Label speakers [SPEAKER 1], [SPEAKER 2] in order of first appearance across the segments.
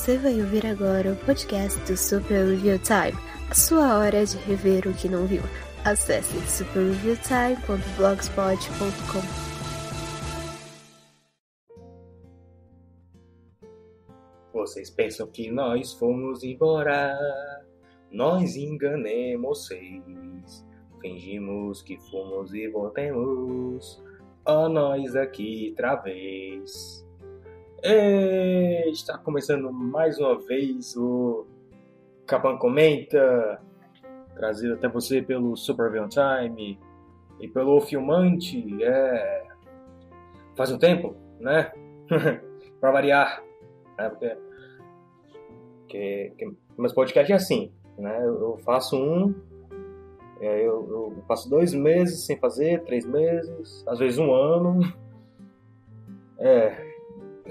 [SPEAKER 1] Você vai ouvir agora o podcast do Super Review Time, a sua hora de rever o que não viu. Acesse superreviewtime.blogspot.com.
[SPEAKER 2] Vocês pensam que nós fomos embora? Nós enganemos vocês. Fingimos que fomos e voltemos. Ó, nós aqui outra vez. E está começando mais uma vez o Capan Comenta, trazido até você pelo Super Villain Time e pelo Filmante. É... Faz um tempo, né? para variar. Né? Porque... Que, que, mas podcast é assim, né? Eu faço um, eu, eu passo dois meses sem fazer, três meses, às vezes um ano. É,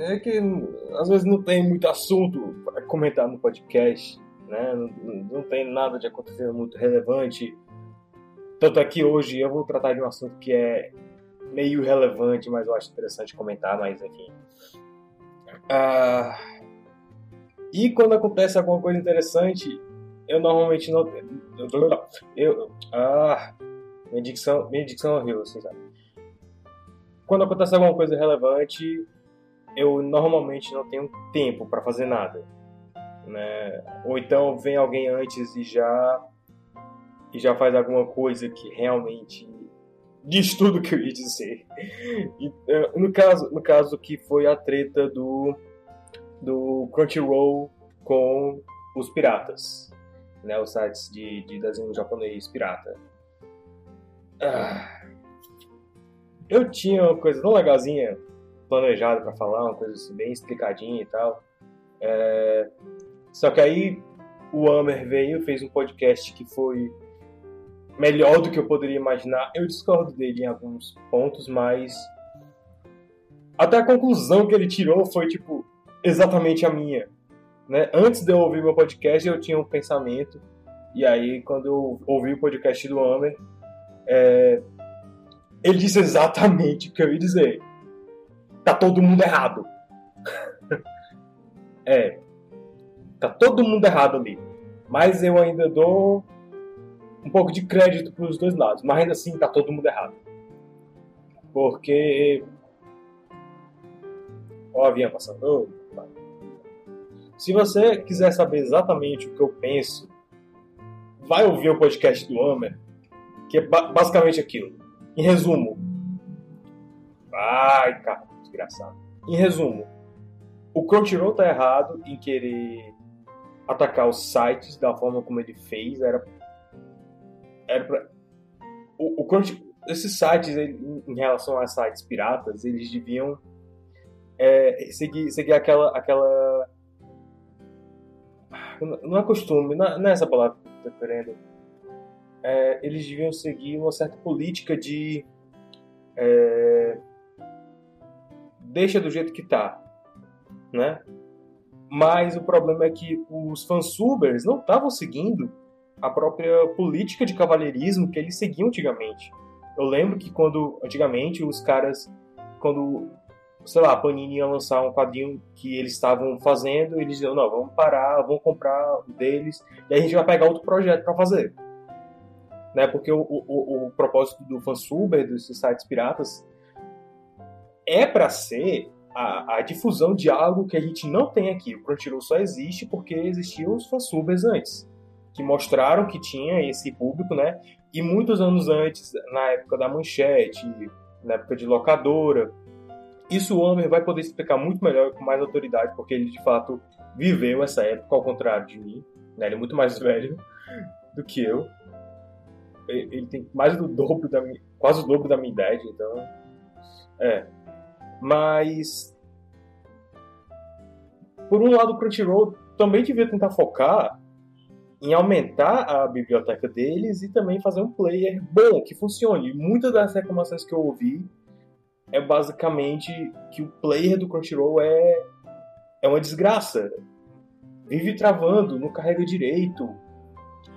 [SPEAKER 2] é que às vezes não tem muito assunto para comentar no podcast, né? Não, não, tem nada de acontecer muito relevante. Tanto aqui hoje eu vou tratar de um assunto que é meio relevante, mas eu acho interessante comentar, mas enfim. Ah, e quando acontece alguma coisa interessante, eu normalmente não. Eu. Ah, minha dicção, minha dicção é horrível, assim, sabe? Quando acontece alguma coisa relevante, eu normalmente não tenho tempo para fazer nada, né? Ou então vem alguém antes e já e já faz alguma coisa que realmente diz tudo que eu ia dizer. E, eh, no caso, no caso que foi a treta do do Crunchyroll com os piratas, né? Os sites de, de desenho japonês pirata. Ah, eu tinha uma coisa tão legalzinha planejado para falar, uma coisa assim, bem explicadinha e tal. É... Só que aí o Amer veio, fez um podcast que foi melhor do que eu poderia imaginar. Eu discordo dele em alguns pontos, mas até a conclusão que ele tirou foi tipo exatamente a minha. Né? Antes de eu ouvir meu podcast, eu tinha um pensamento, e aí quando eu ouvi o podcast do Amer, é... ele disse exatamente o que eu ia dizer tá todo mundo errado. é. Tá todo mundo errado ali. Mas eu ainda dou um pouco de crédito para os dois lados. Mas ainda assim tá todo mundo errado. Porque. Ó, a avião passando. Se você quiser saber exatamente o que eu penso, vai ouvir o podcast do Homer, que é basicamente aquilo. Em resumo. Ai, cara desgraçado. Em resumo, o Crunchyroll tá errado em querer atacar os sites da forma como ele fez. Era, era pra, o, o Crunchy, esses sites, em relação a sites piratas, eles deviam é, seguir, seguir aquela, aquela. Não é costume, não é essa palavra que eu. É, eles deviam seguir uma certa política de. É, deixa do jeito que tá, né? Mas o problema é que os fansubers não estavam seguindo a própria política de cavalheirismo que eles seguiam antigamente. Eu lembro que quando, antigamente, os caras, quando, sei lá, a Panini ia lançar um quadrinho que eles estavam fazendo, eles diziam, não, vamos parar, vamos comprar deles, e a gente vai pegar outro projeto para fazer. Né? Porque o, o, o propósito do fansuber, desses sites piratas, é para ser a, a, difusão de algo que a gente não tem aqui. O Crunchyroll só existe porque existiam os fansubers antes, que mostraram que tinha esse público, né? E muitos anos antes, na época da manchete, na época de locadora, isso o Homer vai poder explicar muito melhor com mais autoridade, porque ele de fato viveu essa época, ao contrário de mim. Né? Ele é muito mais velho do que eu. Ele tem mais do dobro da minha, quase o dobro da minha idade, então. É, mas por um lado o Crunchyroll também devia tentar focar em aumentar a biblioteca deles e também fazer um player bom, que funcione. Muitas das reclamações que eu ouvi é basicamente que o player do Crunchyroll é, é uma desgraça. Vive travando, não carrega direito,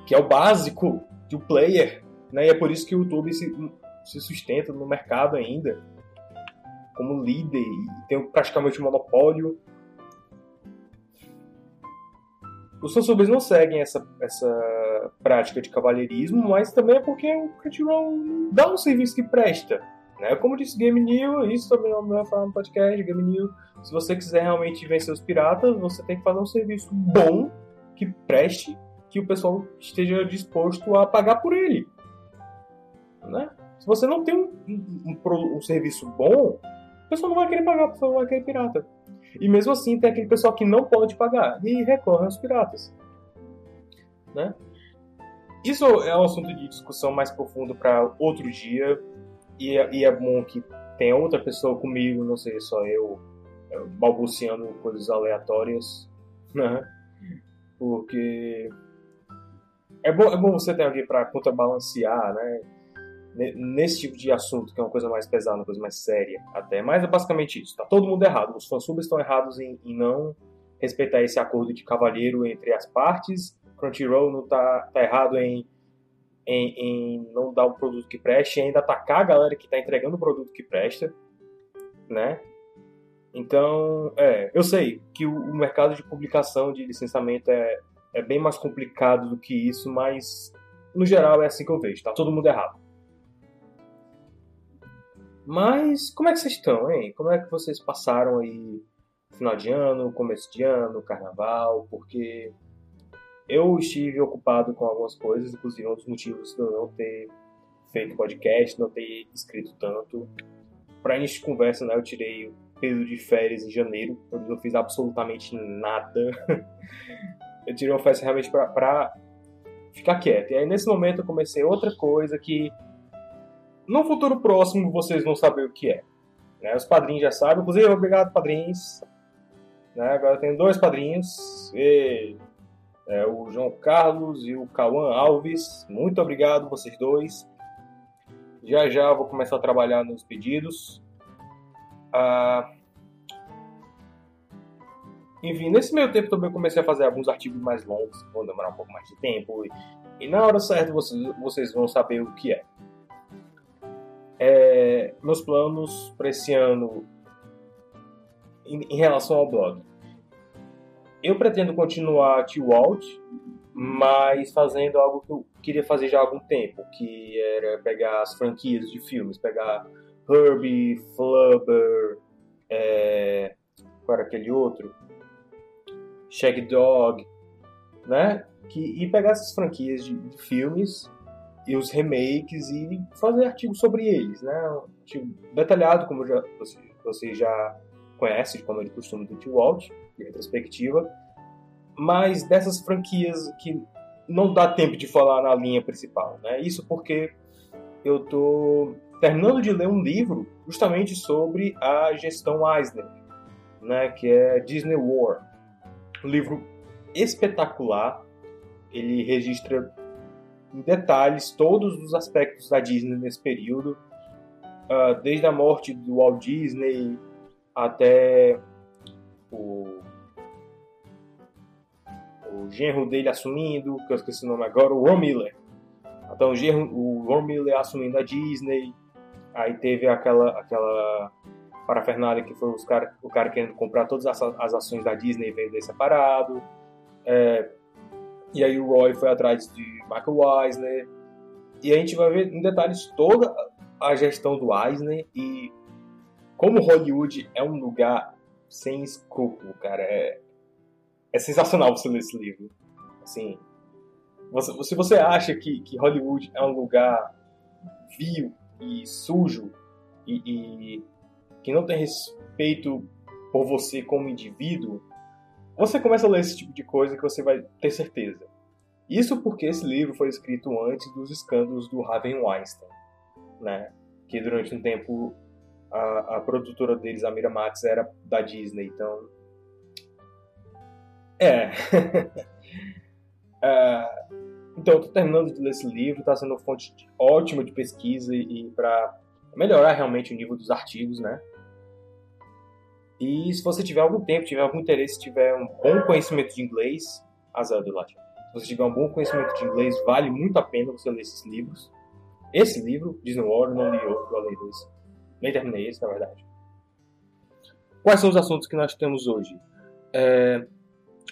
[SPEAKER 2] que é o básico de um player. Né? E é por isso que o YouTube se, se sustenta no mercado ainda como líder e tem praticamente um monopólio. os fansubs não seguem essa, essa prática de cavalheirismo, mas também é porque o Crunchyroll dá um serviço que presta. Né? Como disse Game New, isso também não vai falar no podcast, Game New, se você quiser realmente vencer os piratas, você tem que fazer um serviço bom, que preste, que o pessoal esteja disposto a pagar por ele. Né? Se você não tem um, um, um, um serviço bom, o pessoal não vai querer pagar, o pessoal vai querer pirata. E mesmo assim tem aquele pessoal que não pode pagar e recorre aos piratas. Né? Isso é um assunto de discussão mais profundo para outro dia. E é, e é bom que tenha outra pessoa comigo, não sei, só eu é, balbuciando coisas aleatórias, né? Porque é bom, é bom você ter alguém para contrabalancear, né? Nesse tipo de assunto, que é uma coisa mais pesada, uma coisa mais séria até. Mas é basicamente isso. Tá todo mundo errado. Os fansubs estão errados em, em não respeitar esse acordo de cavalheiro entre as partes. Crunchyroll não tá, tá errado em em, em não dar um produto que preste e ainda atacar a galera que está entregando o produto que presta, né? Então, é, eu sei que o, o, mercado de publicação de licenciamento é, é bem mais complicado do que isso, mas no geral é assim que eu vejo, tá todo mundo errado. Mas como é que vocês estão, hein? Como é que vocês passaram aí final de ano, começo de ano, carnaval? Porque eu estive ocupado com algumas coisas, inclusive um dos motivos de eu não ter feito podcast, não ter escrito tanto. Para início de conversa, né, eu tirei o período de férias em janeiro, onde não fiz absolutamente nada. eu tirei uma férias realmente para ficar quieto. E aí, nesse momento, eu comecei outra coisa que no futuro próximo vocês vão saber o que é. Né? Os padrinhos já sabem. Inclusive, obrigado, padrinhos. Né? Agora tenho dois padrinhos. E é, o João Carlos e o Cauã Alves. Muito obrigado, vocês dois. Já já vou começar a trabalhar nos pedidos. Ah, enfim, nesse meio tempo também comecei a fazer alguns artigos mais longos, que vão demorar um pouco mais de tempo. E, e na hora certa vocês, vocês vão saber o que é. É meus planos para esse ano em, em relação ao blog eu pretendo continuar T-Walt, mas fazendo algo que eu queria fazer já há algum tempo, que era pegar as franquias de filmes, pegar Herbie, Flubber, é... qual era aquele outro? Shag Dog, né? Que, e pegar essas franquias de, de, filmes e os remakes e fazer artigos sobre eles, né? Um artigo detalhado, como já, você, você já conhece, como é de costume do T-Walt de retrospectiva, mas dessas franquias que não dá tempo de falar na linha principal, né? Isso porque eu tô terminando de ler um livro justamente sobre a gestão Eisner, né, que é Disney War. Um livro espetacular. Ele registra em detalhes todos os aspectos da Disney nesse período, uh, desde a morte do Walt Disney até o o genro dele assumindo, que eu esqueci o nome agora, o Ron Miller. Então o, genro, o Ron Miller assumindo a Disney, aí teve aquela, aquela parafernália que foi os cara, o cara querendo comprar todas as, as ações da Disney e vender separado. É, e aí o Roy foi atrás de Michael Eisner. E a gente vai ver em detalhes toda a gestão do Eisner e como Hollywood é um lugar sem escrúpulo, cara. É, é sensacional você ler esse livro. Assim, você, se você acha que, que Hollywood é um lugar vil e sujo e, e que não tem respeito por você como indivíduo, você começa a ler esse tipo de coisa que você vai ter certeza. Isso porque esse livro foi escrito antes dos escândalos do Harvey Weinstein, né? Que durante um tempo a, a produtora deles, a Miramax, era da Disney, então é. uh, então, eu tô terminando de ler esse livro, está sendo fonte ótima de pesquisa e, e para melhorar realmente o nível dos artigos, né? E se você tiver algum tempo, tiver algum interesse, tiver um bom conhecimento de inglês, azar do latim. Se você tiver um bom conhecimento de inglês, vale muito a pena você ler esses livros. Esse livro, Disney World, não li outro além desse. Nem terminei esse, na verdade. Quais são os assuntos que nós temos hoje? É,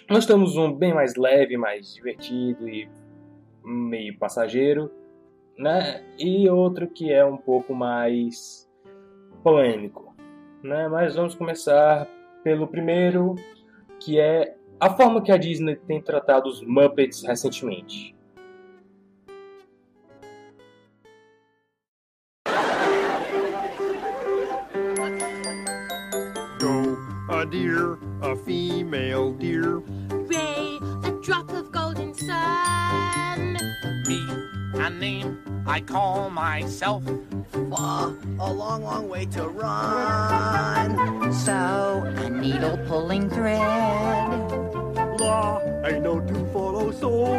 [SPEAKER 2] Nós temos um bem mais leve, mais divertido e meio passageiro, né? E outro que é um pouco mais polêmico, né? Mas vamos começar pelo primeiro, que é a forma que a Disney tem tratado os Muppets recentemente.
[SPEAKER 3] Go, a deer, a female deer.
[SPEAKER 4] Ray, a drop of golden sun.
[SPEAKER 5] Me a name I call myself.
[SPEAKER 6] Far, a long, long way to run.
[SPEAKER 7] So, a needle pulling thread.
[SPEAKER 3] La, ain't no to follow soul.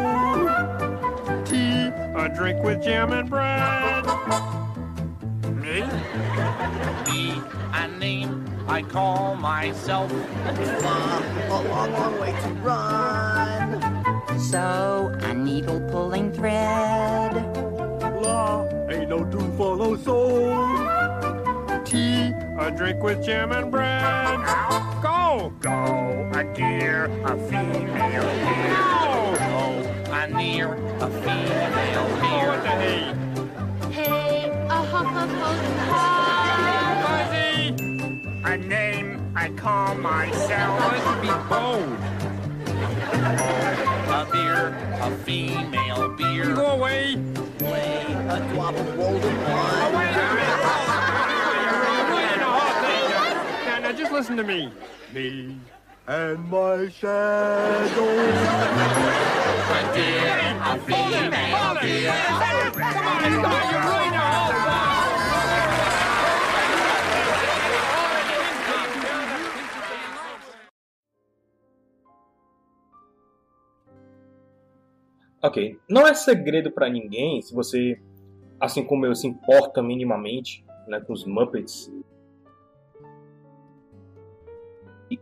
[SPEAKER 3] Tea, a drink with jam and bread.
[SPEAKER 5] Me? Me a name I call myself.
[SPEAKER 6] Far, a long, long way to run.
[SPEAKER 7] So, a needle pulling thread.
[SPEAKER 3] La, ain't no to follow soul. Tea, a drink with jam and bread. Go,
[SPEAKER 5] Go a deer, a female deer. Go a near, a female
[SPEAKER 3] oh, what the hey?
[SPEAKER 4] Hey, a hop of golden heart.
[SPEAKER 3] Fuzzy,
[SPEAKER 5] A name I call myself.
[SPEAKER 3] let's be bold.
[SPEAKER 5] A beer, a female beer.
[SPEAKER 3] Go away.
[SPEAKER 6] Play a drop of golden
[SPEAKER 3] Oh,
[SPEAKER 6] wine.
[SPEAKER 3] wait a minute. You're whole thing. Now, now, just listen to me. Me and my shadow.
[SPEAKER 5] A deer, a female deer.
[SPEAKER 3] Come on, come on,
[SPEAKER 2] Ok, não é segredo pra ninguém, se você, assim como eu, se importa minimamente né, com os Muppets, e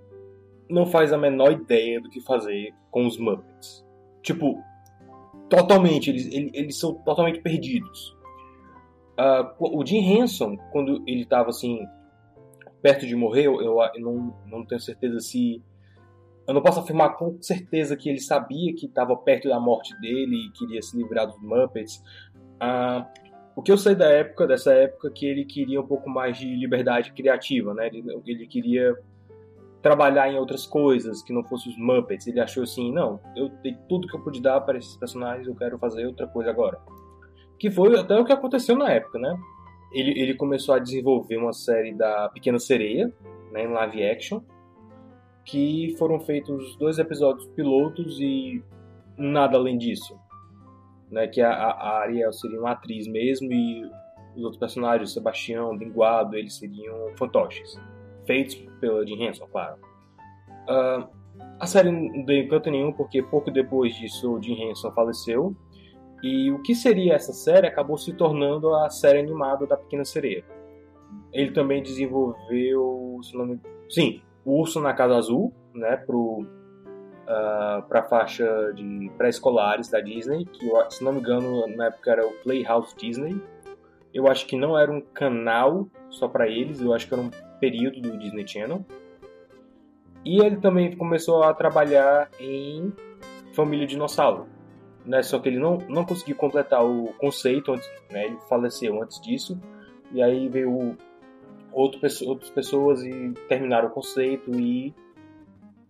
[SPEAKER 2] não faz a menor ideia do que fazer com os Muppets. Tipo, totalmente, eles, eles, eles são totalmente perdidos. Ah, o Jim Henson, quando ele estava assim, perto de morrer, eu, eu não, não tenho certeza se eu não posso afirmar com certeza que ele sabia que estava perto da morte dele e queria se livrar dos Muppets. Ah, o que eu sei da época, dessa época, que ele queria um pouco mais de liberdade criativa, né? Ele, ele queria trabalhar em outras coisas que não fossem os Muppets. Ele achou assim, não, eu dei tudo que eu pude dar para esses personagens, eu quero fazer outra coisa agora. Que foi até o que aconteceu na época, né? Ele, ele começou a desenvolver uma série da Pequena Sereia, né, em live action, que foram feitos dois episódios pilotos e nada além disso. Né, que a, a Ariel seria uma atriz mesmo e os outros personagens, Sebastião, Linguado, eles seriam fantoches. Feitos pela Jim Henson, claro. Ah, a série não deu encanto nenhum porque pouco depois disso o Jim Henson faleceu e o que seria essa série acabou se tornando a série animada da Pequena Sereia. Ele também desenvolveu, se não me... sim, Urso na Casa Azul, né, pro uh, para a faixa de pré-escolares da Disney, que eu, se não me engano na época era o Playhouse Disney. Eu acho que não era um canal só para eles, eu acho que era um período do Disney Channel. E ele também começou a trabalhar em Família Dinossauro. Né? Só que ele não, não conseguiu completar o conceito, antes, né? ele faleceu antes disso. E aí veio outro, outras pessoas e terminaram o conceito e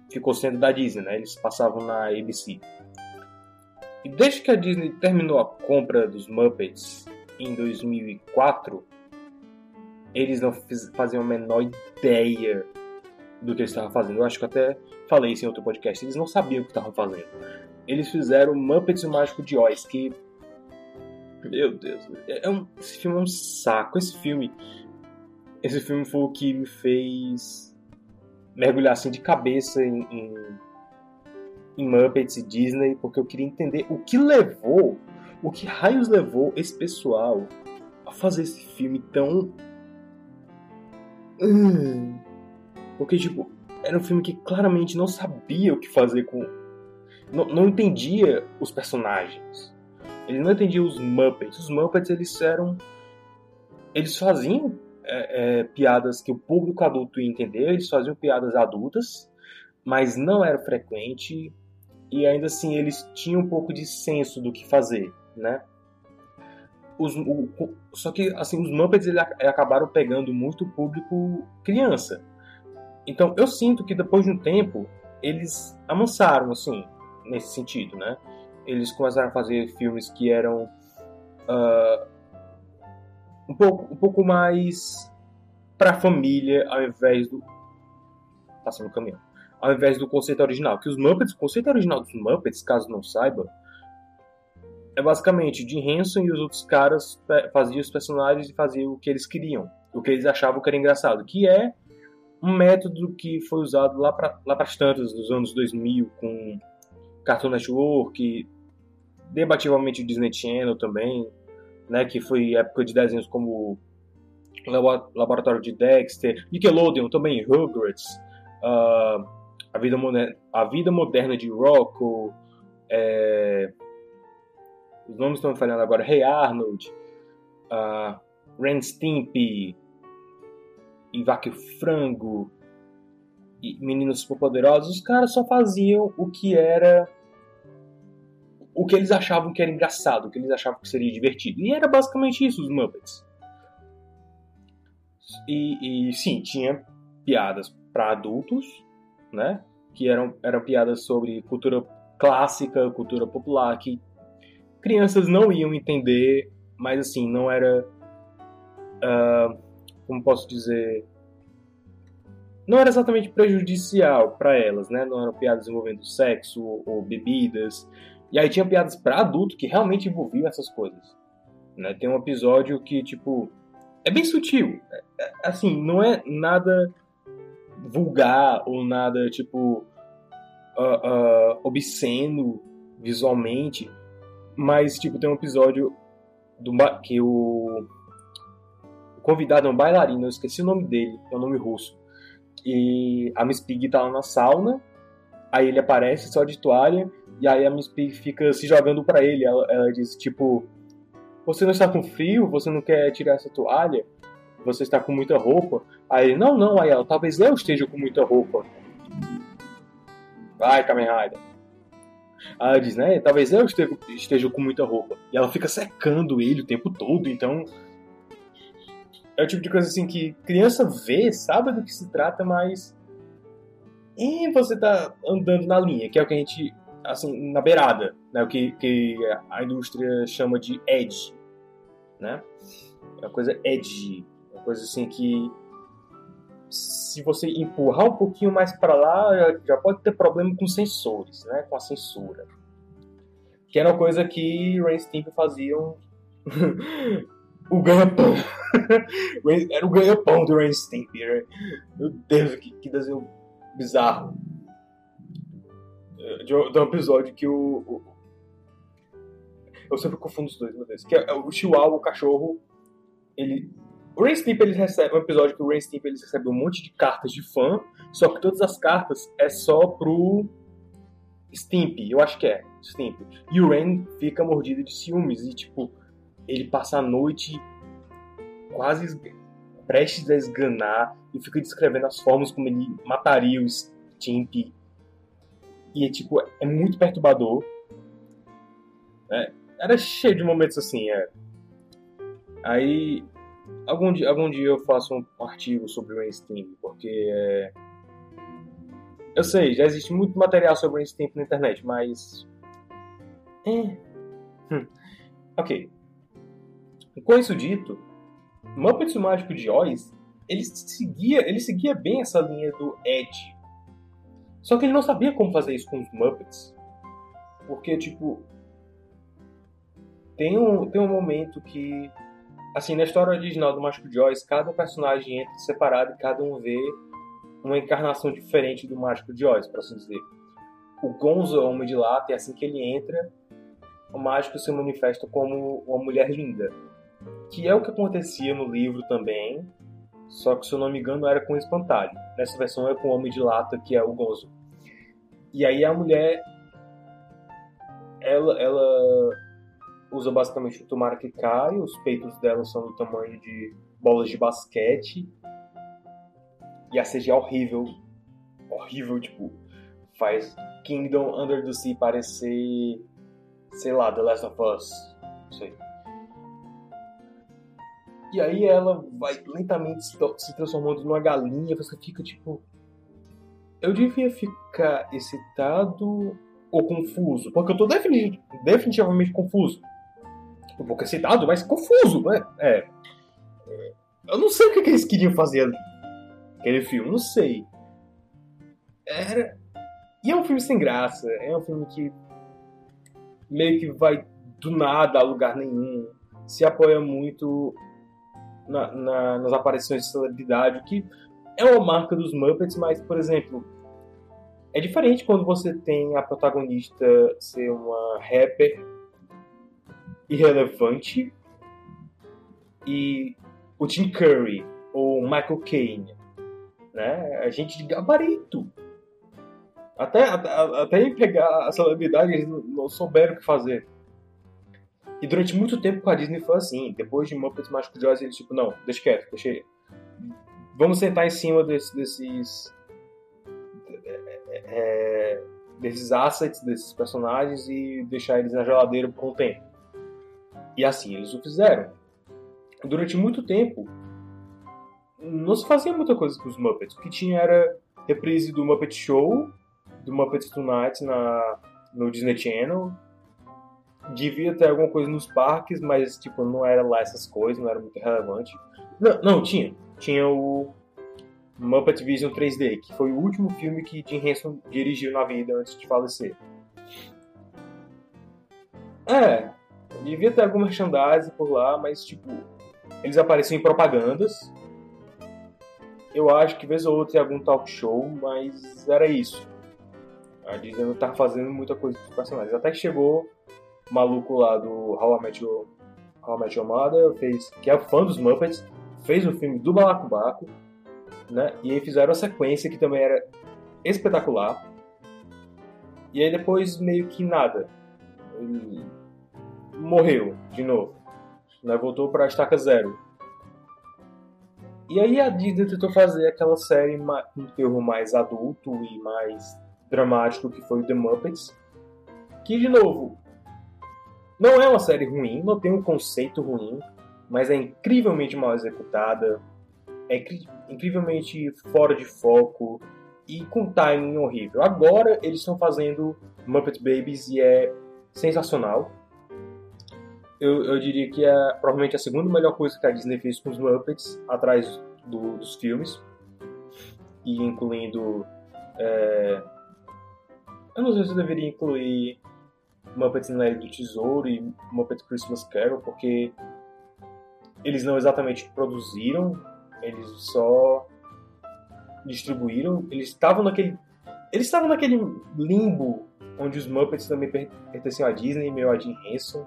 [SPEAKER 2] ficou sendo da Disney, né? Eles passavam na ABC. E desde que a Disney terminou a compra dos Muppets em 2004, eles não faziam a menor ideia do que eles estavam fazendo. Eu acho que até falei isso em outro podcast. Eles não sabiam o que estavam fazendo. Eles fizeram Muppets e o Mágico de Oz, que meu Deus, é um, esse filme é um saco. Esse filme esse filme foi o que me fez mergulhar assim de cabeça em, em, em, Muppets e Disney, porque eu queria entender o que levou, o que raios levou esse pessoal a fazer esse filme tão. Hum. Porque, tipo, era um filme que claramente não sabia o que fazer com. Não, não entendia os personagens. Ele não entendia os Muppets. Os Muppets, eles eram. Eles faziam é, é, piadas que o público adulto ia entender, eles faziam piadas adultas, mas não era frequente e ainda assim eles tinham um pouco de senso do que fazer, né? Os, o, só que assim os Muppets eles ac- acabaram pegando muito público criança. Então eu sinto que depois de um tempo eles amansaram assim nesse sentido, né? Eles começaram a fazer filmes que eram ah, um pouco um pouco mais para família ao invés do passando o caminhão ao invés do conceito original. Que os Muppets, o conceito original dos Muppets, caso não saiba, é basicamente Jim Henson e os outros caras faziam os personagens e faziam o que eles queriam, o que eles achavam que era engraçado, que é um método que foi usado lá para lá pras tantas, nos anos 2000, com Cartoon Network, debativamente o Disney Channel também, né, que foi época de desenhos como Labo- Laboratório de Dexter, Nickelodeon também, Rugrats, ah, a, vida Moder- a Vida Moderna de Rocco, é, os nomes estão falhando agora, Hey Arnold, uh, Ren Stimpy, o Frango, e Meninos Superpoderosos, os caras só faziam o que era o que eles achavam que era engraçado, o que eles achavam que seria divertido. E era basicamente isso, os Muppets. E, e sim, tinha piadas para adultos, né? Que eram, eram piadas sobre cultura clássica, cultura popular, que crianças não iam entender, mas assim, não era. ah, como posso dizer? Não era exatamente prejudicial para elas, né? Não eram piadas envolvendo sexo ou bebidas. E aí tinha piadas para adulto que realmente envolviam essas coisas. Né? Tem um episódio que, tipo, é bem sutil. É- é- assim, não é nada vulgar ou nada, tipo, ah, ah, obsceno visualmente. Mas, tipo, tem um episódio do, que o, o convidado é um bailarino, eu esqueci o nome dele, é um nome russo. E a Miss Pig tá lá na sauna, aí ele aparece só de toalha, e aí a Miss Pig fica se jogando pra ele. Ela, ela diz, tipo, você não está com frio? Você não quer tirar essa toalha? Você está com muita roupa? Aí ele, não, não, aí ela, talvez eu esteja com muita roupa. Vai, Kamen Rider. Aí ela diz, né, talvez eu esteja, esteja com muita roupa. E ela fica secando ele o tempo todo, então... É o tipo de coisa assim que criança vê, sabe do que se trata, mas... E você tá andando na linha, que é o que a gente... Assim, na beirada, né? O que, que a indústria chama de edge, né? É uma coisa edgy. Uma coisa assim que... Se você empurrar um pouquinho mais para lá, já, pode ter problema com sensores, né? Com a censura. Que era uma coisa que Ren Stimpy faziam o ganha-pão. Era o ganha-pão do Stimpy. né? Meu Deus, que, que desenho bizarro. De um de um episódio que o, o- Eu sempre confundo os dois, meu Deus. Que é o Chihuahua, o cachorro, ele... O Ren Stimpy, ele recebe um episódio que o Ren Stimpy ele recebe um monte de cartas de fã, só que todas as cartas é só pro Stimpy, eu acho que é, Stimpy. E o Ren fica mordido de ciúmes e, tipo, ele passa a noite quase prestes a esganar e fica descrevendo as formas como ele mataria o Stimpy. E, é, tipo, é muito perturbador. É, era cheio de momentos assim, é. Aí, algum dia, algum dia eu faço um artigo sobre o Stimpy, porque é... Eu sei, já existe muito material sobre o Stimpy na internet, mas... É... Hum. Ok. Com isso dito, Muppets o Mágico de Oz, ele seguia, ele seguia bem essa linha do Ed. Só que ele não sabia como fazer isso com os Muppets. Porque, tipo... Tem um, tem um momento que assim, na história original do Mágico Oz, cada personagem entra separado e cada um vê uma encarnação diferente do Mágico Oz, por assim dizer. O Gonzo é Homem de Lata e assim que ele entra, o mágico se manifesta como uma mulher linda. Que é o que acontecia no livro também, só que se eu não me engano era com espantalho. Nessa versão é com o Homem de Lata, que é o Gonzo. E aí a mulher ela, ela usa basicamente o tomara que cai, os peitos dela são do tamanho de bolas de basquete. E a CG é horrível. Horrível, tipo. faz Kingdom Under the Sea parecer, sei lá, The Last of Us. Não sei. E aí ela vai lentamente se se transformando numa galinha, você fica tipo. Eu devia ficar excitado ou confuso? Porque eu tô defini- definitivamente confuso. Um pouco excitado, mas confuso, né? É. Eu não sei o que, que eles queriam fazer ali. Aquele filme, não sei. Era. E é um filme sem graça. É um filme que meio que vai do nada a lugar nenhum. Se apoia muito na- na- nas aparições de celebridade, que é uma marca dos Muppets, mas, por exemplo, é diferente quando você tem a protagonista ser uma rapper irrelevante e o Tim Curry ou o Michael Caine, né? A gente de gabarito. Até, até, até pegar a celebridade, eles não souberam o que fazer. E durante muito tempo com a Disney foi assim. Depois de Muppets Mágico de Oz, eles tipo, não, deixa quieto, deixa ele. Vamos sentar em cima desse- desses... é, desses assets, desses personagens e deixar eles na geladeira por um tempo. E assim eles o fizeram. Durante muito tempo, não se fazia muita coisa com os Muppets. O que tinha era reprise do Muppet Show, do Muppets Tonight na, no Disney Channel. Devia ter alguma coisa nos parques, mas tipo, não era lá essas coisas, não era muito relevante. Não, não tinha. Tinha o Muppet Vision 3D, que foi o último filme que Jim Henson dirigiu na vida antes de falecer. É, devia ter algum merchandising por lá, mas tipo, eles apareciam em propagandas. Eu acho que vez ou outra em algum talk show, mas era isso. A Disney não tava fazendo muita coisa com os personagens. Até que chegou maluco lá do How I Met Your, How I Met Your Mother, fez, que é fã dos Muppets, fez o filme do Balacobaco, né? E aí fizeram a sequência que também era espetacular. E aí depois meio que nada. Ele morreu de novo. Né? Voltou pra estaca zero. E aí a Disney tentou fazer aquela série com um terror mais adulto e mais dramático que foi o The Muppets. Que, de novo, não é uma série ruim, não tem um conceito ruim, mas é incrivelmente mal executada, é incri- incrivelmente fora de foco e com timing horrível. Agora eles estão fazendo Muppet Babies e é sensacional. Eu, eu diria que é provavelmente a segunda melhor coisa que a Disney fez com os Muppets, atrás do- dos filmes. E incluindo. é, Eu não sei se eu deveria incluir Muppets na Ilha do Tesouro e Muppet Christmas Carol, porque eles não exatamente produziram, eles só distribuíram. Eles estavam naquele. Eles estavam naquele limbo onde os Muppets também per- pertenciam à Disney, meio a Jim Henson.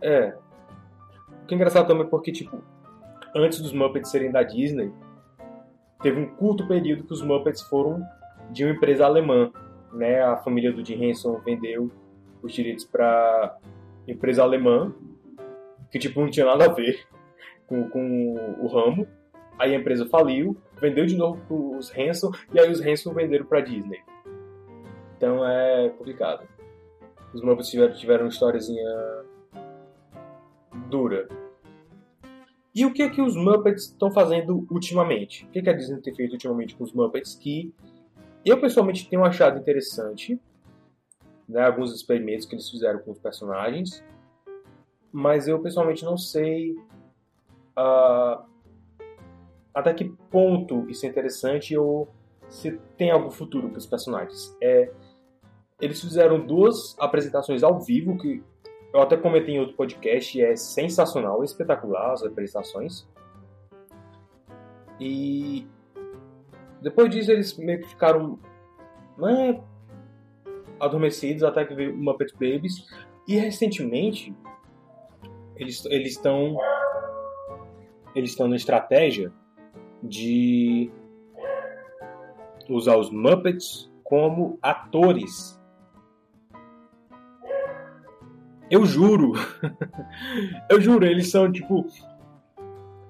[SPEAKER 2] É. O que é engraçado também é porque, tipo, antes dos Muppets serem da Disney, teve um curto período que os Muppets foram de uma empresa alemã. Né? A família do Jim Henson vendeu os direitos para empresa alemã, que tipo não tinha nada a ver com, com o ramo. Aí a empresa faliu, vendeu de novo para os Henson, e aí os Henson venderam para Disney. Então é complicado. Os Muppets tiveram, tiveram uma historiazinha dura. E o que é que os Muppets estão fazendo ultimamente? O que, é que a Disney tem feito ultimamente com os Muppets que eu pessoalmente tenho achado interessante, né, alguns experimentos que eles fizeram com os personagens, mas eu pessoalmente não sei ah, até que ponto isso é interessante ou se tem algum futuro para os personagens. É, eles fizeram duas apresentações ao vivo que eu até comentei em outro podcast, é sensacional, espetacular as apresentações. E depois disso eles meio que ficaram né, adormecidos até que veio o Muppet Babies. E recentemente eles estão eles estão na estratégia de usar os Muppets como atores. Eu juro, eu juro, eles são tipo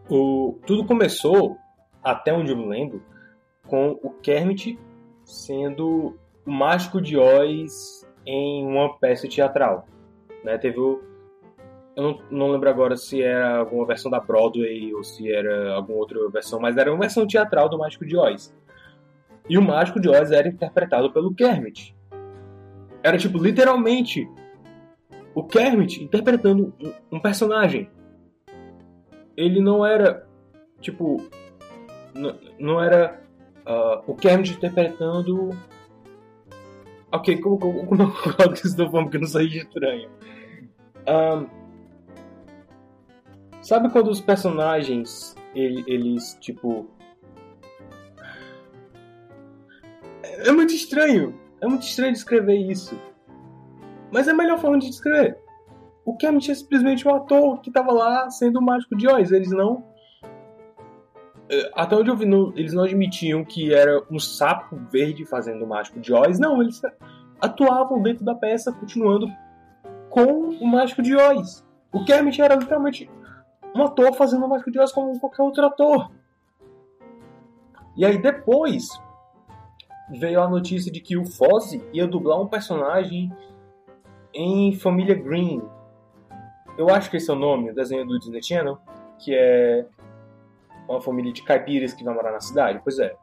[SPEAKER 2] o tudo começou até onde eu me lembro com o Kermit sendo o Mágico de Oz em uma peça teatral. Né? Teve o. Eu não, não lembro agora se era alguma versão da Broadway ou se era alguma outra versão, mas era uma versão teatral do Mágico de Oz. E o Mágico de Oz era interpretado pelo Kermit. Era tipo, literalmente, o Kermit interpretando um, um personagem. Ele não era, tipo, não era ah, o Kermit interpretando. Ok, como, como, como eu coloco isso da forma que não seja estranho? Ahn, sabe quando os personagens ele- eles, tipo. É muito estranho. É muito estranho descrever isso. Mas é a melhor forma de descrever. O Kermit é simplesmente um ator que tava lá sendo o mágico de Oz. Eles não. Eh, Até onde eu vi, não- eles não admitiam que era um sapo verde fazendo o mágico de Oz. Não, eles atuavam dentro da peça continuando com o mágico de Oz. O Kermit era literalmente um ator fazendo o mágico de Oz como qualquer outro ator. E aí depois veio a notícia de que o Fozzie ia dublar um personagem em Família Green. Eu acho que esse é o nome, o desenho do Disney Channel, que é uma família de caipiras que vai morar na cidade. Pois é.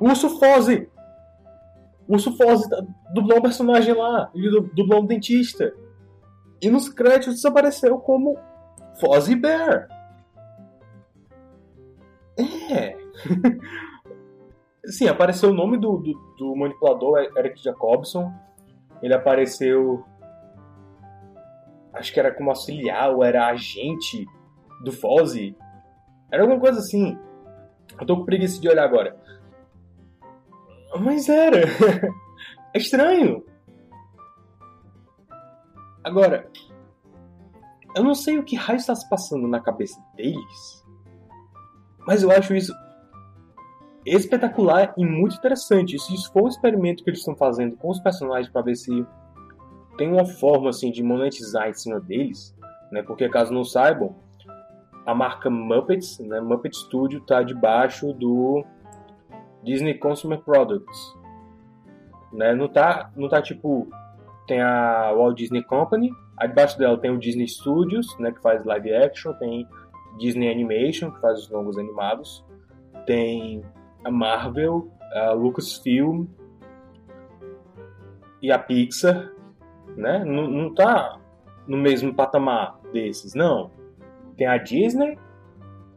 [SPEAKER 2] Urso Fozzie! Urso Fozzie tá- dublou um personagem lá, ele du- dublou um dentista. E nos créditos apareceu como Fozzie Bear. É. Sim, apareceu o nome do, do, do manipulador, Eric Jacobson. Ele apareceu. Acho que era como auxiliar ou era agente do Fozzie. Era alguma coisa assim. Eu tô com preguiça de olhar agora. Mas era. É estranho. Agora, eu não sei o que raio está se passando na cabeça deles, mas eu acho isso espetacular e muito interessante. Se isso for um experimento que eles estão fazendo com os personagens para ver se tem uma forma assim de monetizar em cima deles, né? Porque caso não saibam, a marca Muppets, né? Muppet Studio está debaixo do Disney Consumer Products, né? Não tá, não tá tipo tem a Walt Disney Company, aí debaixo dela tem o Disney Studios, né? Que faz live action, tem Disney Animation que faz os longos animados, tem a Marvel, a Lucasfilm e a Pixar, né? Não, não tá no mesmo patamar desses, não. Tem a Disney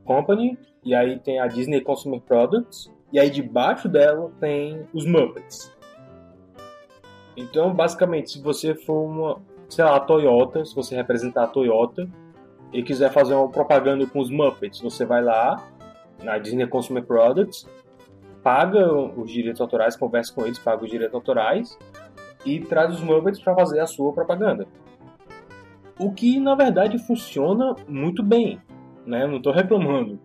[SPEAKER 2] Company e aí tem a Disney Consumer Products e aí debaixo dela tem os Muppets. Então, basicamente, se você for uma, sei lá, a Toyota, se você representar a Toyota e quiser fazer uma propaganda com os Muppets, você vai lá na Disney Consumer Products, paga os direitos autorais, conversa com eles, paga os direitos autorais e traz os Muppets para fazer a sua propaganda. O que na verdade funciona muito bem, né? Não estou reclamando,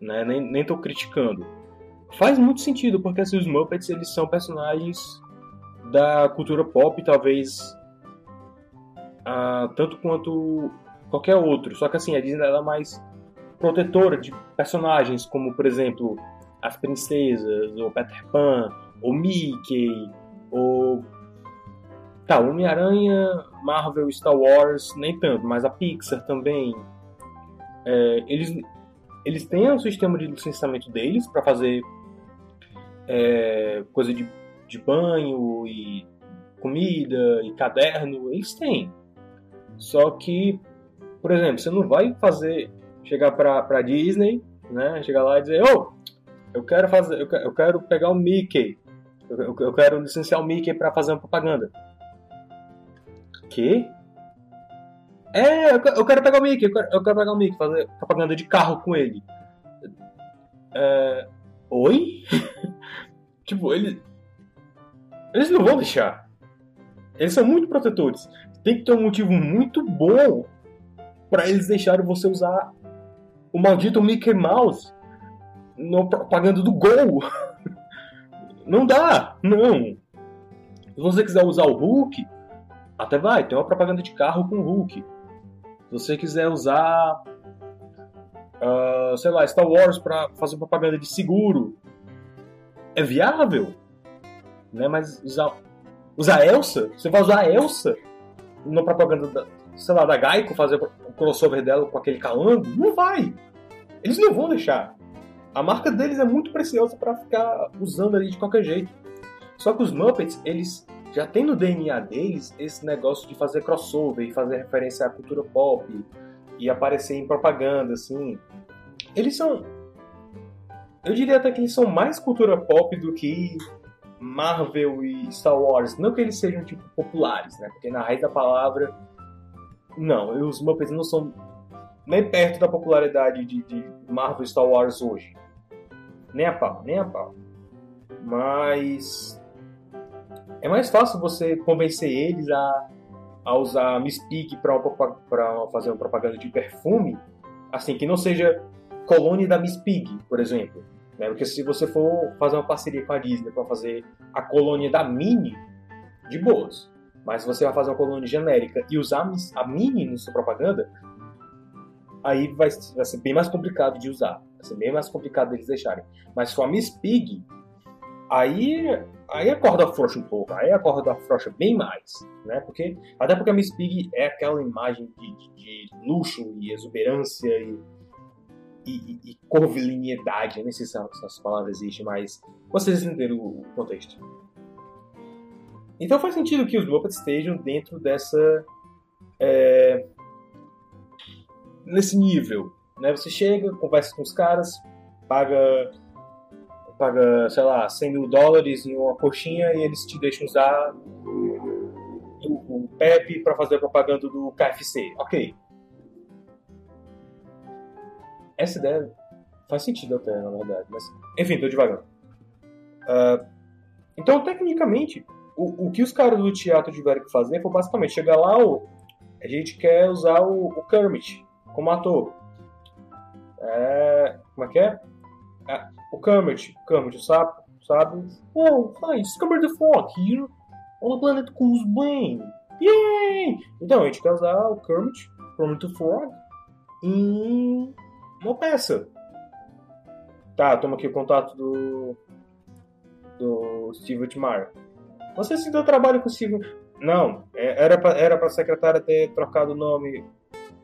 [SPEAKER 2] né? Nem nem estou criticando. Faz muito sentido porque assim, os Muppets eles são personagens da cultura pop, talvez ah, tanto quanto qualquer outro. Só que assim a Disney é mais protetora de personagens como por exemplo as princesas, ou Peter Pan, ou Mickey, ou. Tá, Homem-Aranha, Marvel, Star Wars, nem tanto, mas a Pixar também. É, eles, eles têm um sistema de licenciamento deles para fazer é, coisa de, de banho e comida e caderno, eles têm. Só que, por exemplo, você não vai fazer chegar pra, pra Disney, né? Chegar lá e dizer, ô, eu quero fazer, eu eu quero pegar o Mickey. Eu, eu- eu quero licenciar o Mickey para fazer uma propaganda. Que? É, eu, eu quero pegar o Mickey, eu quero, eu quero pegar o Mickey, fazer propaganda de carro com ele. É, oi? tipo, eles. Eles não vão deixar. Eles são muito protetores. Tem que ter um motivo muito bom para eles deixarem você usar o maldito Mickey Mouse na propaganda do Gol. Não dá, não. Se você quiser usar o Hulk, até vai, tem uma propaganda de carro com Hulk. Se você quiser usar, ah, sei lá, Star Wars para fazer propaganda de seguro, é viável. Né? Mas usar, usar Elsa, você vai usar Elsa na propaganda da, sei lá, da Geico, fazer o crossover dela com aquele calango? Não vai. Eles não vão deixar. A marca deles é muito preciosa para ficar usando ali de qualquer jeito. Só que os Muppets, eles já tem no DNA deles esse negócio de fazer crossover e fazer referência à cultura pop e aparecer em propaganda, assim. Eles são. Eu diria até que eles são mais cultura pop do que Marvel e Star Wars. Não que eles sejam, tipo, populares, né? Porque na raiz da palavra. Não, os Muppets não são nem perto da popularidade de, de Marvel e Star Wars hoje. Nem a pau, nem a pau. Mas é mais fácil você convencer eles a, a usar Pig para fazer uma propaganda de perfume, assim, que não seja colônia da Miss Pig, por exemplo. Né? Porque se você for fazer uma parceria com a Disney para fazer a colônia da Minnie, de boas. Mas se você vai fazer uma colônia genérica e usar a Minnie na sua propaganda, aí vai, vai ser bem mais complicado de usar. Vai ser bem mais complicado deles deixarem. Mas com a Miss Pig, aí aí a corda afrouxa um pouco, aí a corda afrouxa bem mais, né? Porque, até porque a Miss Pig é aquela imagem de, de, de luxo e exuberância e, e, e, curviliniedade, eu nem sei se essa palavra existe, mas vocês entenderam o contexto. Então faz sentido que os Muppets estejam dentro dessa... É, nesse nível, né? Você chega, conversa com os caras, paga paga, sei lá, 100 mil dólares em uma coxinha e eles te deixam usar o, o Pepe para fazer a propaganda do KFC. Ok. Essa ideia faz sentido até, na verdade. Mas, enfim, tô devagar. Uh, então, tecnicamente, o, o que os caras do teatro tiveram que fazer foi basicamente chegar lá, o, a gente quer usar o, o Kermit como ator. É, como é que é? é o Kermit, Kermit, o sapo, sabe? Oh, hi, Kermit the Frog here on the planet Cool's Brain. Yay! Então, a gente usar o Kermit, Kermit the Frog, em uma peça. Tá, toma aqui o contato do do Steve Whitmire. Você se deu trabalho com o Steve... Não, é, era pra, era pra secretária ter trocado o nome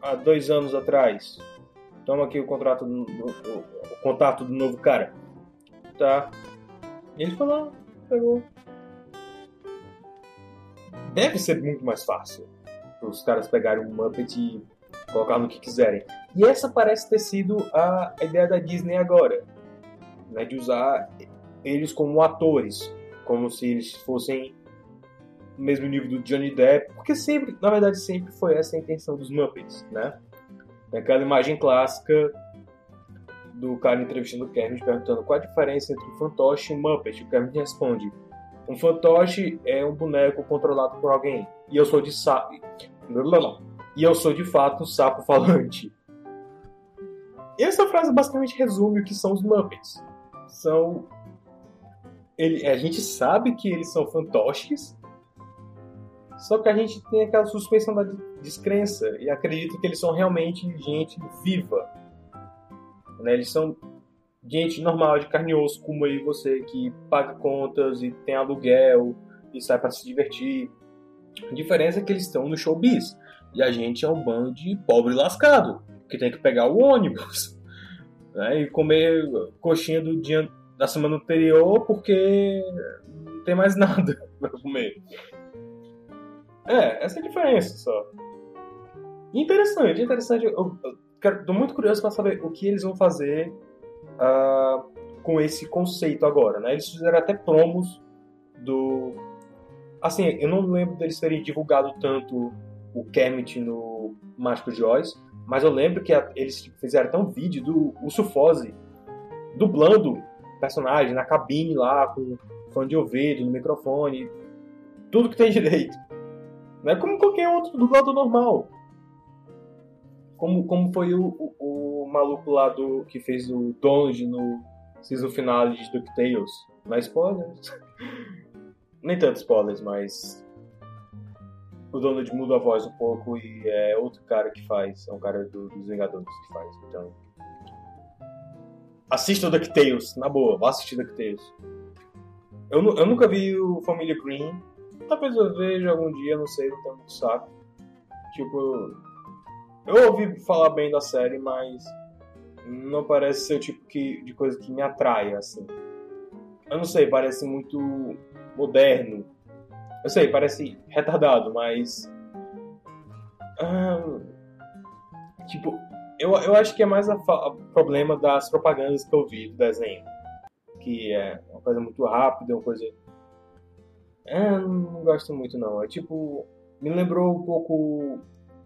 [SPEAKER 2] há dois anos atrás. Toma aqui o contrato do, do, o contato do novo cara. Tá. Ele falou, pegou. Deve ser muito mais fácil os caras pegarem um Muppet e colocar no que quiserem. E essa parece ter sido a ideia da Disney agora, né, de usar eles como atores, como se eles fossem no mesmo nível do Johnny Depp, porque sempre, na verdade, sempre foi essa a intenção dos Muppets, né? Aquela imagem clássica do cara entrevistando o Kermit perguntando qual a diferença entre um fantoche e um Muppet. O Kermit responde: um fantoche é um boneco controlado por alguém. E eu sou de sapo. E eu sou de fato um sapo falante. E essa frase basicamente resume o que são os Muppets. São. Ele, a gente sabe que eles são fantoches, só que a gente tem aquela suspensão da descrença e acredita que eles são realmente gente viva. Né? Eles são gente normal, de carne e osso, como e você, que paga contas e tem aluguel e sai para se divertir. A diferença é que eles estão no showbiz e a gente é um bando de pobre lascado que tem que pegar o ônibus né? e comer coxinha do dia da semana anterior porque não tem mais nada para comer. É, essa é a diferença só. Interessante, interessante. Eu, eu quero, tô muito curioso para saber o que eles vão fazer uh, com esse conceito agora, né? Eles fizeram até promos do... Assim, eu não lembro deles terem divulgado tanto o Kermit no Mágico de Oz, mas eu lembro que a, eles fizeram até um vídeo do Urso Fozzie dublando o personagem na cabine lá, com fone de ouvido, no microfone, tudo que tem direito. Não é como qualquer outro dublador normal. Como, como foi o, o, o maluco lá do, que fez o Donald no season finale de DuckTales. Não é spoilers. Nem tanto spoilers, mas. O Donald muda a voz um pouco e é outro cara que faz. É um cara do, dos Vingadores que faz. Então. Assista o DuckTales, na boa, vá assistir DuckTales. Eu, eu nunca vi o Família Green. Talvez eu veja algum dia, não sei, não tenho muito saco. Tipo, eu ouvi falar bem da série, mas não parece ser o tipo que, de coisa que me atrai, assim. Eu não sei, parece muito moderno. Eu sei, parece retardado, mas. ah, tipo, eu, eu acho que é mais o problema das propagandas que eu vi do desenho. Que é uma coisa muito rápida, uma coisa. É, não gosto muito não. É tipo. Me lembrou um pouco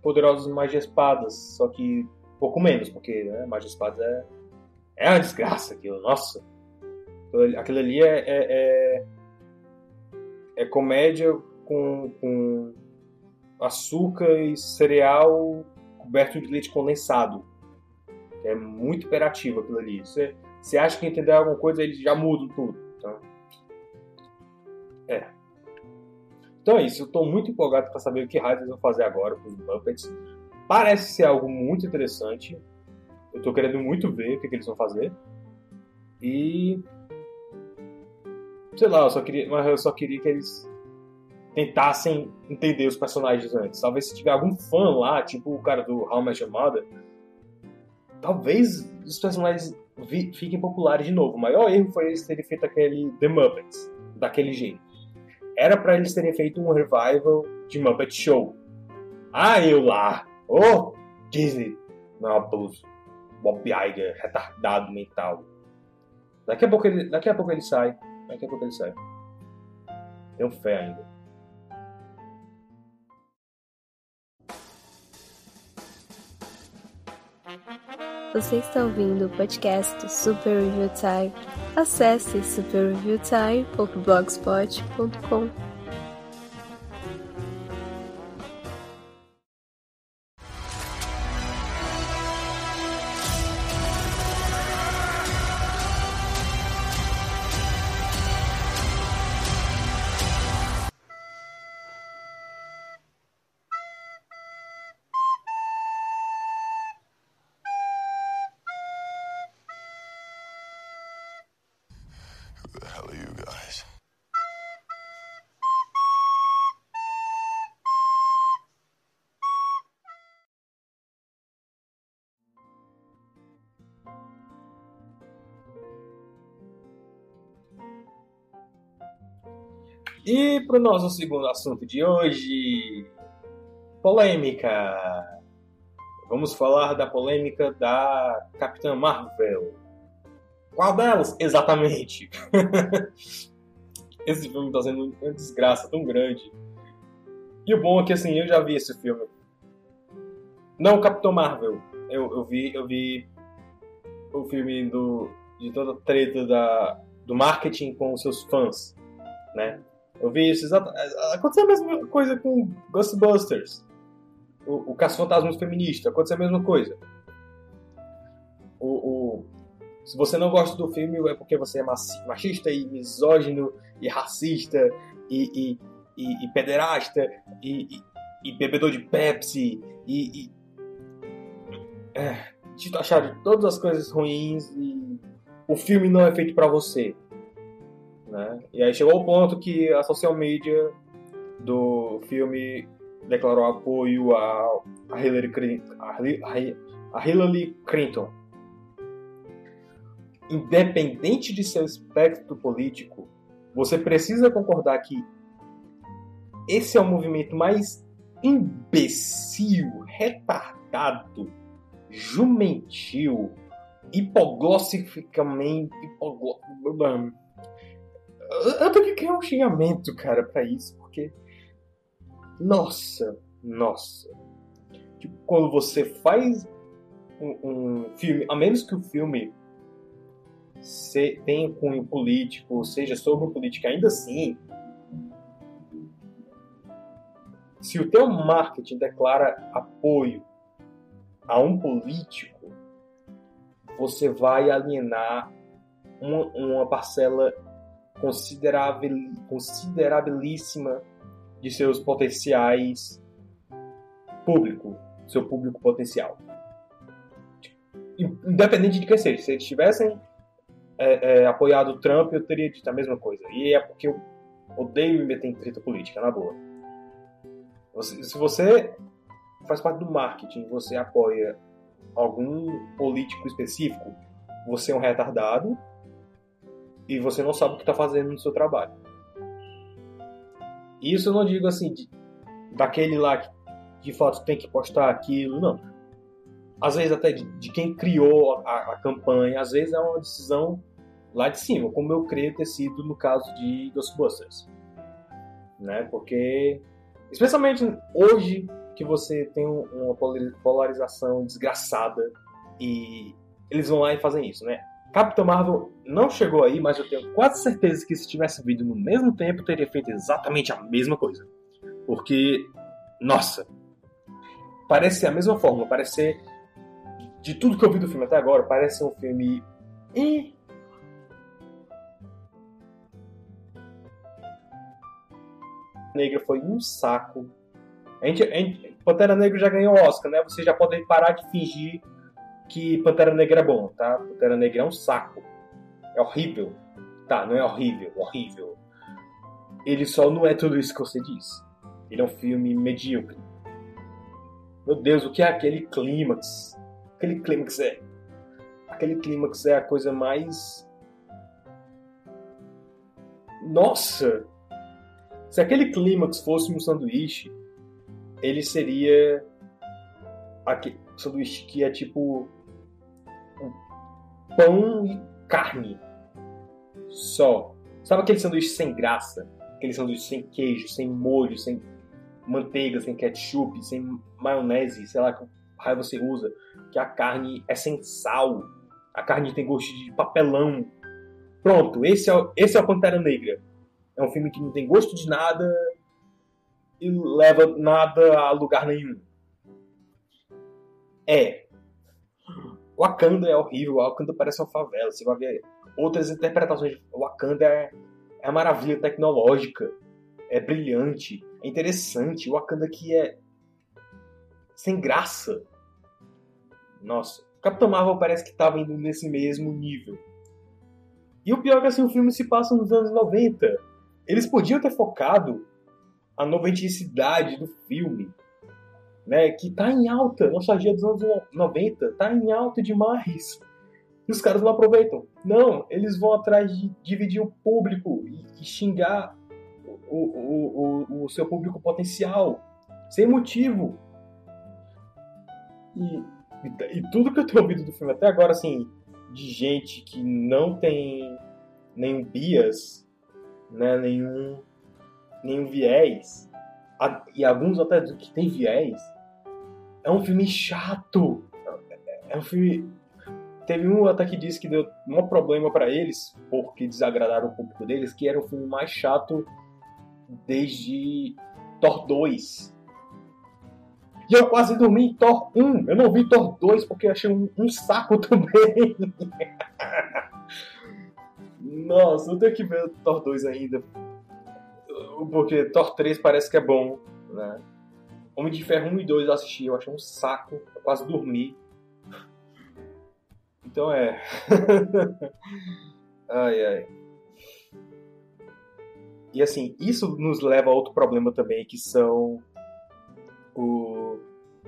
[SPEAKER 2] Poderosos de Espadas, só que pouco menos, porque né, de Espadas é. É uma desgraça aquilo, nossa. Aquilo ali é, é, é, é comédia com, com açúcar e cereal coberto de leite condensado. É muito imperativo aquilo ali. Você, você acha que entender alguma coisa, eles já mudam tudo. Então, é. Então é isso. Eu estou muito empolgado para saber o que raios eles vão fazer agora com os Muppets. Parece ser algo muito interessante. Eu estou querendo muito ver o que, que eles vão fazer. E sei lá, eu só queria, mas eu só queria que eles tentassem entender os personagens antes. Talvez se tiver algum fã lá, tipo o cara do How I Met Your Mother, talvez os personagens fiquem populares de novo. O maior erro foi eles terem feito aquele The Muppets, daquele jeito. Era pra eles terem feito um revival de Muppet Show. Ah, eu lá! Oh, Disney! Não, abuso. Bob Iger, retardado mental. Daqui a pouco ele, daqui a pouco ele sai. Daqui a pouco ele sai. Tenho fé ainda.
[SPEAKER 1] Você está ouvindo o podcast Super Review Time. Acesse superreviewtime.blogspot.com.
[SPEAKER 2] E para o nosso segundo assunto de hoje: polêmica. Vamos falar da polêmica da Capitã Marvel. Qual delas? Exatamente. esse filme está sendo uma desgraça tão grande. E o bom é que assim, eu já vi esse filme. Não Capitão Marvel. Eu, eu vi, eu vi o filme do, de toda a treta da, do marketing com os seus fãs, né? Eu vi isso exato. Aconteceu a mesma coisa com Ghostbusters. O, o Caça-Fantasmas Feminista. Aconteceu a mesma coisa. O, o- se você não gosta do filme, é porque você é machista e misógino e racista e, e, e, e pederasta e, e, e bebedor de Pepsi e. e é, te achar de todas as coisas ruins e o filme não é feito pra você né? E aí chegou o ponto que a social media do filme declarou apoio a, Hillary Clinton. A Hillary Clinton. Independente de seu espectro político, você precisa concordar que esse é o movimento mais imbecil, retardado, jumentil, hipoglossificamente. Hipoglo... Eu- tenho que criar um xingamento, cara, pra isso, porque. Nossa, nossa. Tipo, quando você faz um, um filme, a menos que o filme se, tenha cunho político, seja sobre política, ainda assim. Se o teu marketing declara apoio a um político, você vai alienar uma, uma parcela considerável, considerabilíssima de seus potenciais público, seu público potencial. Independente de quem seja, se eles tivessem é, é, apoiado o Trump, eu teria dito a mesma coisa. E é porque eu odeio me meter em treta política, na boa. Você- se você faz parte do marketing, você apoia algum político específico, você é um retardado e você não sabe o que está fazendo no seu trabalho. Isso eu não digo assim, de- daquele lá que de fato tem que postar aquilo, não. Às vezes até de, de quem criou a, a campanha, às vezes é uma decisão lá de cima, como eu creio ter sido no caso de Ghostbusters. Né? Porque, especialmente hoje que você tem um- uma polari- polarização desgraçada e eles vão lá e fazem isso, né? Capitão Marvel não chegou aí, mas eu tenho quase certeza que se tivesse vindo no mesmo tempo, teria feito exatamente a mesma coisa. Porque, nossa, parece ser a mesma forma, parece ser. De tudo que eu vi do filme até agora, parece ser um filme. eh, Negra foi um saco. A gente, a gente- Pantera Negra já ganhou Oscar, né? Vocês já podem parar de fingir que Pantera Negra é bom, tá? Pantera Negra é um saco. É horrível. Tá, não é horrível, horrível. Ele só não é tudo isso que você diz. Ele é um filme medíocre. Meu Deus, o que é aquele clímax? Aquele clímax é. Aquele clímax é a coisa mais. Nossa! Se aquele clímax fosse um sanduíche, ele seria. Aquele sanduíche que é tipo. Pão e carne. Só. Sabe aquele sanduíche sem graça? Aquele sanduíche sem queijo, sem molho, sem manteiga, sem ketchup, sem maionese, sei lá que raio você usa. Que a carne é sem sal. A carne tem gosto de papelão. Pronto, esse é, esse é o Pantera Negra. É um filme que não tem gosto de nada e leva nada a lugar nenhum. É. Wakanda é horrível, Wakanda parece uma favela. Você vai ver outras interpretações. Wakanda é, é maravilha tecnológica, é brilhante, é interessante. Wakanda aqui é sem graça. Nossa, Capitão Marvel parece que estava indo nesse mesmo nível. E o pior é que assim, o filme se passa nos anos 90. Eles podiam ter focado a noventicidade do filme, né? Que tá em alta, nostalgia dos anos 90, tá em alta demais. E os caras não aproveitam. Não, eles vão atrás de dividir o público e, xingar o, o, o, o seu público potencial, sem motivo. E, e, e tudo que eu tenho ouvido do filme até agora, assim, de gente que não tem nenhum bias, né, nenhum, nenhum viés, e alguns até que tem viés, é um filme chato. É um filme. Teve um até que disse que deu um problema pra eles, porque desagradaram o público deles, que era o filme mais chato desde Thor 2. E eu quase dormi em Thor 1. Eu não vi Thor 2 porque achei um, um saco também. Nossa, eu tenho que ver Thor 2 ainda. Porque Thor 3 parece que é bom, né? Homem de Ferro 1 e 2 eu assisti, eu achei um saco, eu quase dormi. Então é. ai, ai. E assim, isso nos leva a outro problema também, que são o-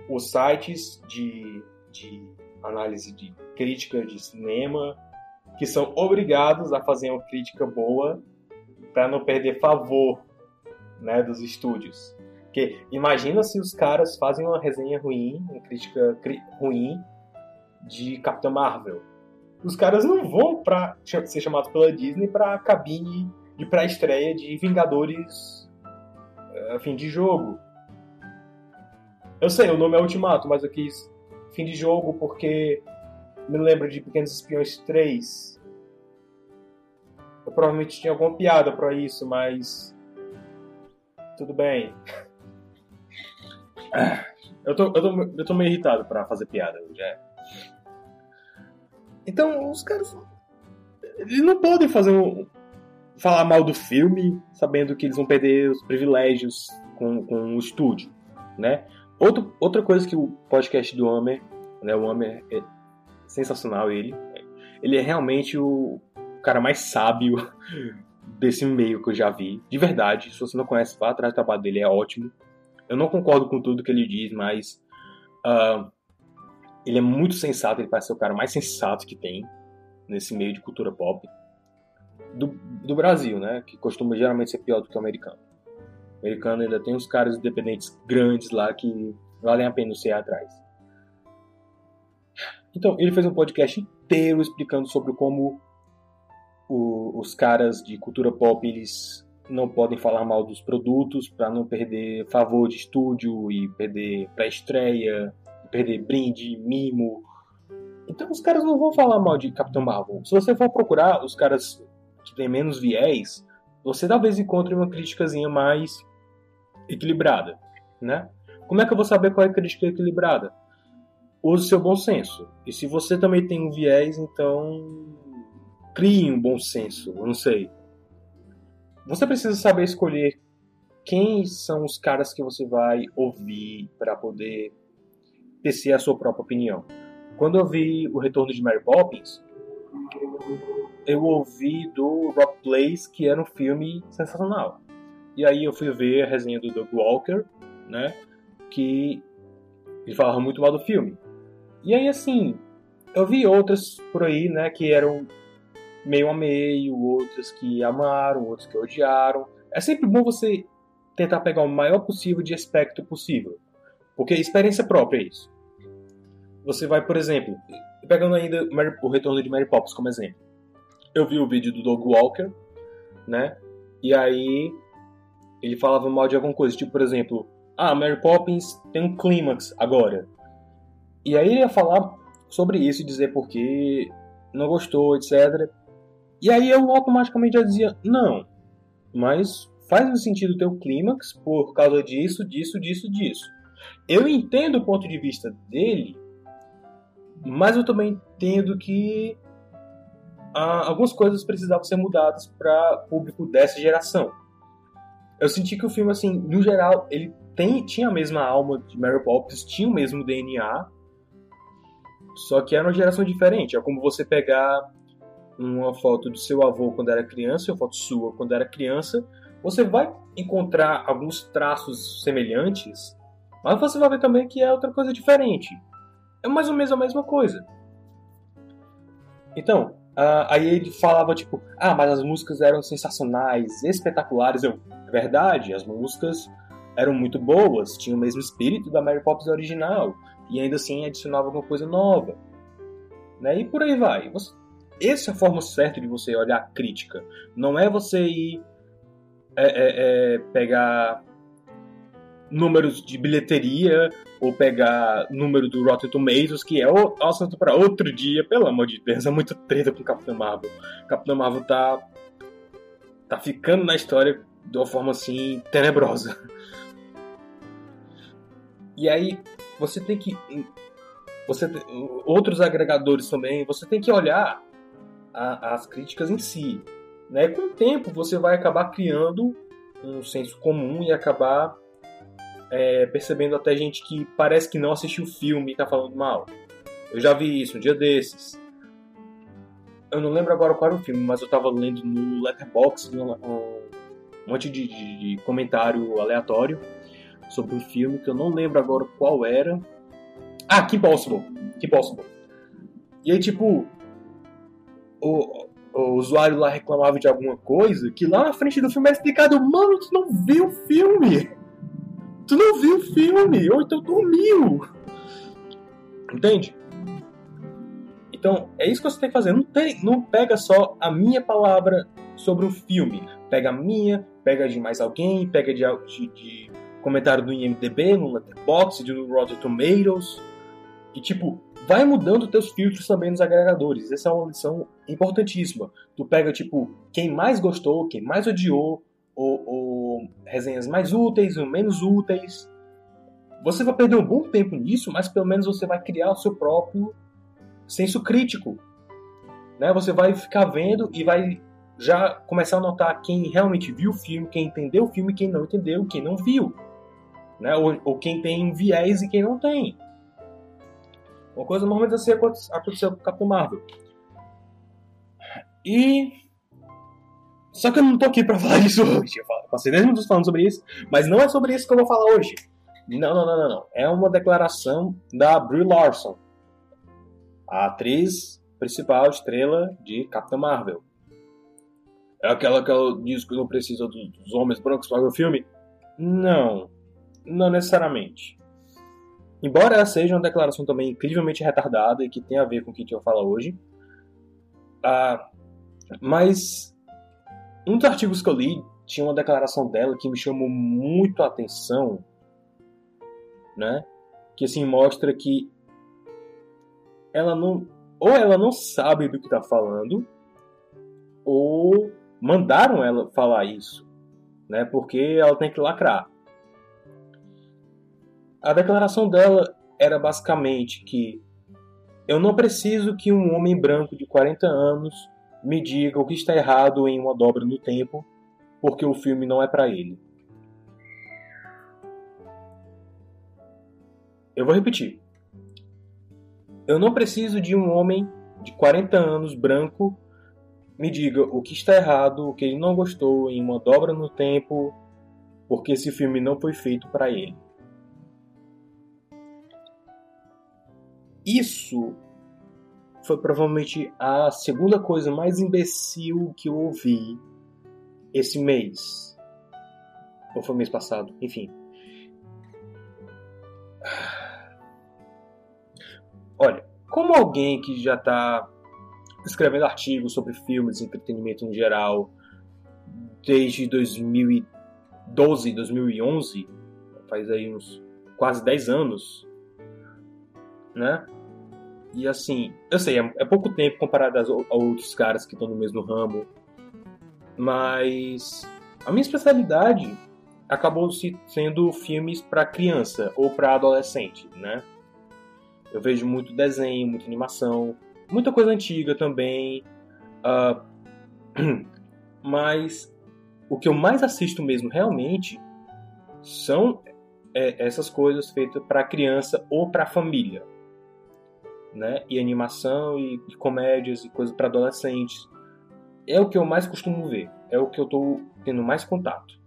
[SPEAKER 2] os sites de, de análise de crítica de cinema, que são obrigados a fazer uma crítica boa para não perder favor né, dos estúdios. Porque imagina se os caras fazem uma resenha ruim, uma crítica cri- ruim de Capitã Marvel. Os caras não vão para ser chamados pela Disney para cabine de pré-estreia de Vingadores eh, fim de jogo. Eu sei, o nome é Ultimato, mas eu quis fim de jogo porque me lembro de Pequenos Espiões 3. Eu provavelmente tinha alguma piada pra isso, mas tudo bem. Eu tô, eu tô, eu tô meio irritado pra fazer piada já. Então, os caras. Eles não podem fazer um. falar mal do filme, sabendo que eles vão perder os privilégios com, com o estúdio, né? Outro, outra coisa que o podcast do Homer, né? O Homer é sensacional, ele. Ele é realmente o, cara mais sábio desse meio que eu já vi. De verdade, se você não conhece, vá atrás do trabalho dele, é ótimo. Eu não concordo com tudo que ele diz, mas ah, ele é muito sensato, ele parece ser o cara mais sensato que tem nesse meio de cultura pop. Do, do Brasil, né? Que costuma geralmente ser pior do que o americano. O americano ainda tem uns caras independentes grandes lá que valem a pena ser atrás. Então, ele fez um podcast inteiro explicando sobre como o- os caras de cultura pop eles não podem falar mal dos produtos para não perder favor de estúdio e perder pré-estreia, perder brinde, mimo. Então os caras não vão falar mal de Capitão Marvel. Se você for procurar os caras que têm menos viés, você talvez encontre uma criticazinha mais equilibrada, né? Como é que eu vou saber qual é a crítica equilibrada? Use seu bom senso. E se você também tem um viés, então crie um bom senso. Eu não sei. Você precisa saber escolher quem são os caras que você vai ouvir para poder tecer a sua própria opinião. Quando eu vi o retorno de Mary Poppins, eu ouvi do Rock Place que era um filme sensacional. E aí eu fui ver a resenha do Doug Walker, né? Que ele falava muito mal do filme. E aí assim, eu vi outras por aí, né? Que eram meio a meio, outras que amaram, outros que odiaram. É sempre bom você tentar pegar o maior possível de aspecto possível. Porque experiência própria é isso. Você vai, por exemplo, pegando ainda o retorno de Mary Poppins como exemplo. Eu vi o vídeo do Doug Walker, né? E aí ele falava mal de alguma coisa, tipo, por exemplo, ah, Mary Poppins tem um clímax agora. E aí ele ia falar sobre isso e dizer porque não gostou, etc. E aí eu automaticamente já dizia, não, mas faz um sentido ter o clímax por causa disso, disso, disso, disso. Eu entendo o ponto de vista dele, mas eu também entendo que ah, algumas coisas precisavam ser mudadas para público dessa geração. Eu senti que o filme, assim, no geral, ele tem, tinha a mesma alma de Mary Poppins, tinha o mesmo DNA, só que era uma geração diferente. É como você pegar uma foto do seu avô quando era criança uma foto sua quando era criança, você vai encontrar alguns traços semelhantes, mas você vai ver também que é outra coisa diferente. É mais ou menos a mesma coisa. Então, ah, aí ele falava tipo, ah, mas as músicas eram sensacionais, espetaculares. Eu, é verdade, as músicas eram muito boas, tinham o mesmo espírito da Mary Poppins original, e ainda assim adicionava alguma coisa nova. Né? E por aí vai. Você- essa é a forma certa de você olhar a crítica. Não é você ir é, é, é, pegar números de bilheteria ou pegar número do Rotten Tomatoes, que é o assunto para outro dia, pelo amor de Deus, é muito treta com Capitão Marvel. Capitão Marvel tá tá ficando na história de uma forma assim tenebrosa. E aí você tem que você outros agregadores também, você tem que olhar a- as críticas em si, né? Com o tempo você vai acabar criando um senso comum e acabar é, percebendo até gente que parece que não assistiu o filme e tá falando mal. Eu já vi isso um dia desses. Eu não lembro agora qual era o filme, mas eu tava lendo no Letterboxd um monte de, de- de comentário aleatório sobre um filme que eu não lembro agora qual era. Ah, Que Possible. Que Possible. E aí, tipo, o, o usuário lá reclamava de alguma coisa que lá na frente do filme era explicado, mano, tu não viu o filme! Tu não viu o filme! Ou então dormiu! Entende? Então, é isso que você tem que fazer. Não, tem, não pega só a minha palavra sobre um filme. Pega a minha, pega de mais alguém, pega de, de, de comentário do IMDB, no Letterboxd, no Rotten Tomatoes. E, tipo, vai mudando teus filtros também nos agregadores. Essa é uma lição importantíssima. Tu pega, tipo, quem mais gostou, quem mais odiou, ou, ou resenhas mais úteis ou menos úteis. Você vai perder um bom tempo nisso, mas pelo menos você vai criar o seu próprio senso crítico. Né? Você vai ficar vendo e vai já começar a notar quem realmente viu o filme, quem entendeu o filme, quem não entendeu, quem não viu. Né? Ou, ou quem tem viés e quem não tem. Uma coisa mais ou menos assim aconteceu com o Capitão Marvel. E. Só que eu não tô aqui pra falar isso hoje. Eu passei 10 minutos falando sobre isso, mas não é sobre isso que eu vou falar hoje. Não, não, não, não, não. É uma declaração da Brie Larson, a atriz principal, estrela de Capitã Marvel. É aquela que ela diz que não precisa dos dos homens brancos para ver o filme? Não, não necessariamente. Embora ela seja uma declaração também incrivelmente retardada e que tem a ver com o que vai falar hoje, mas um dos artigos que eu li tinha uma declaração dela que me chamou muito a atenção, né? Que assim mostra que ela não ou ela não sabe do que está falando ou mandaram ela falar isso, né? Porque ela tem que lacrar. A declaração dela era basicamente que eu não preciso que um homem branco de 40 anos me diga o que está errado em uma dobra no tempo, porque o filme não é para ele. Eu vou repetir. Eu não preciso de um homem de 40 anos branco me diga o que está errado, o que ele não gostou em uma dobra no tempo, porque esse filme não foi feito para ele. Isso foi provavelmente a segunda coisa mais imbecil que eu ouvi esse mês. Ou foi mês passado, enfim. Olha, como alguém que já está escrevendo artigos sobre filmes e entretenimento no geral desde 2012, 2011, faz aí uns quase 10 anos, né? E assim, eu sei, é, é pouco tempo comparado aos- a outros caras que estão no mesmo ramo, mas a minha especialidade acabou se sendo filmes para criança ou para adolescente, né? Eu vejo muito desenho, muita animação, muita coisa antiga também, ah, mas o que eu mais assisto mesmo realmente são é, essas coisas feitas para criança ou para família, né? E animação e, e comédias e coisas para adolescentes é o que eu mais costumo ver, é o que eu tô tendo mais contato.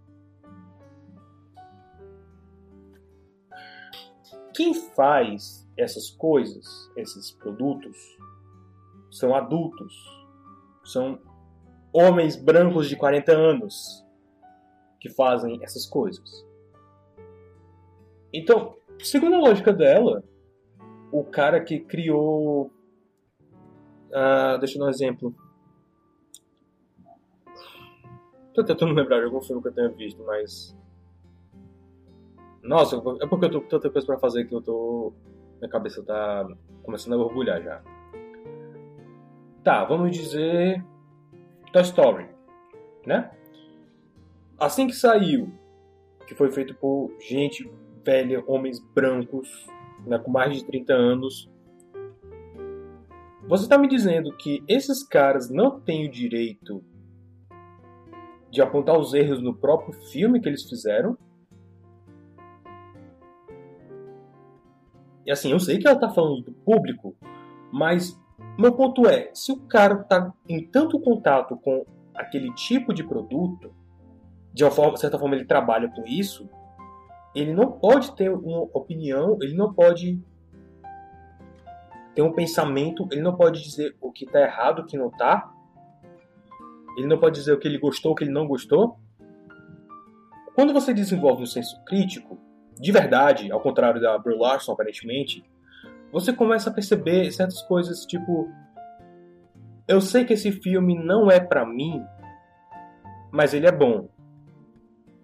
[SPEAKER 2] Quem faz essas coisas, esses produtos, são adultos, são homens brancos de 40 anos que fazem essas coisas. Então, segundo a lógica dela, o cara que criou. Ah, deixa eu dar um exemplo. Tô tentando lembrar de algum filme que eu tenha visto, mas. Nossa, é porque eu tô com tanta coisa pra fazer que eu tô. Minha cabeça tá começando a borbulhar já. Tá, vamos dizer. Toy Story, né? Assim que saiu, que foi feito por gente velha, homens brancos, né, com mais de 30 anos. Você está me dizendo que esses caras não têm o direito de apontar os erros no próprio filme que eles fizeram? E assim, eu sei que ela está falando do público, mas meu ponto é, se o cara está em tanto contato com aquele tipo de produto, de uma forma, certa forma ele trabalha com isso, ele não pode ter uma opinião, ele não pode ter um pensamento, ele não pode dizer o que está errado, o que não está. Ele não pode dizer o que ele gostou, o que ele não gostou. Quando você desenvolve um senso crítico, de verdade, ao contrário da Brie Larson, aparentemente, você começa a perceber certas coisas, tipo... Eu sei que esse filme não é pra mim, mas ele é bom.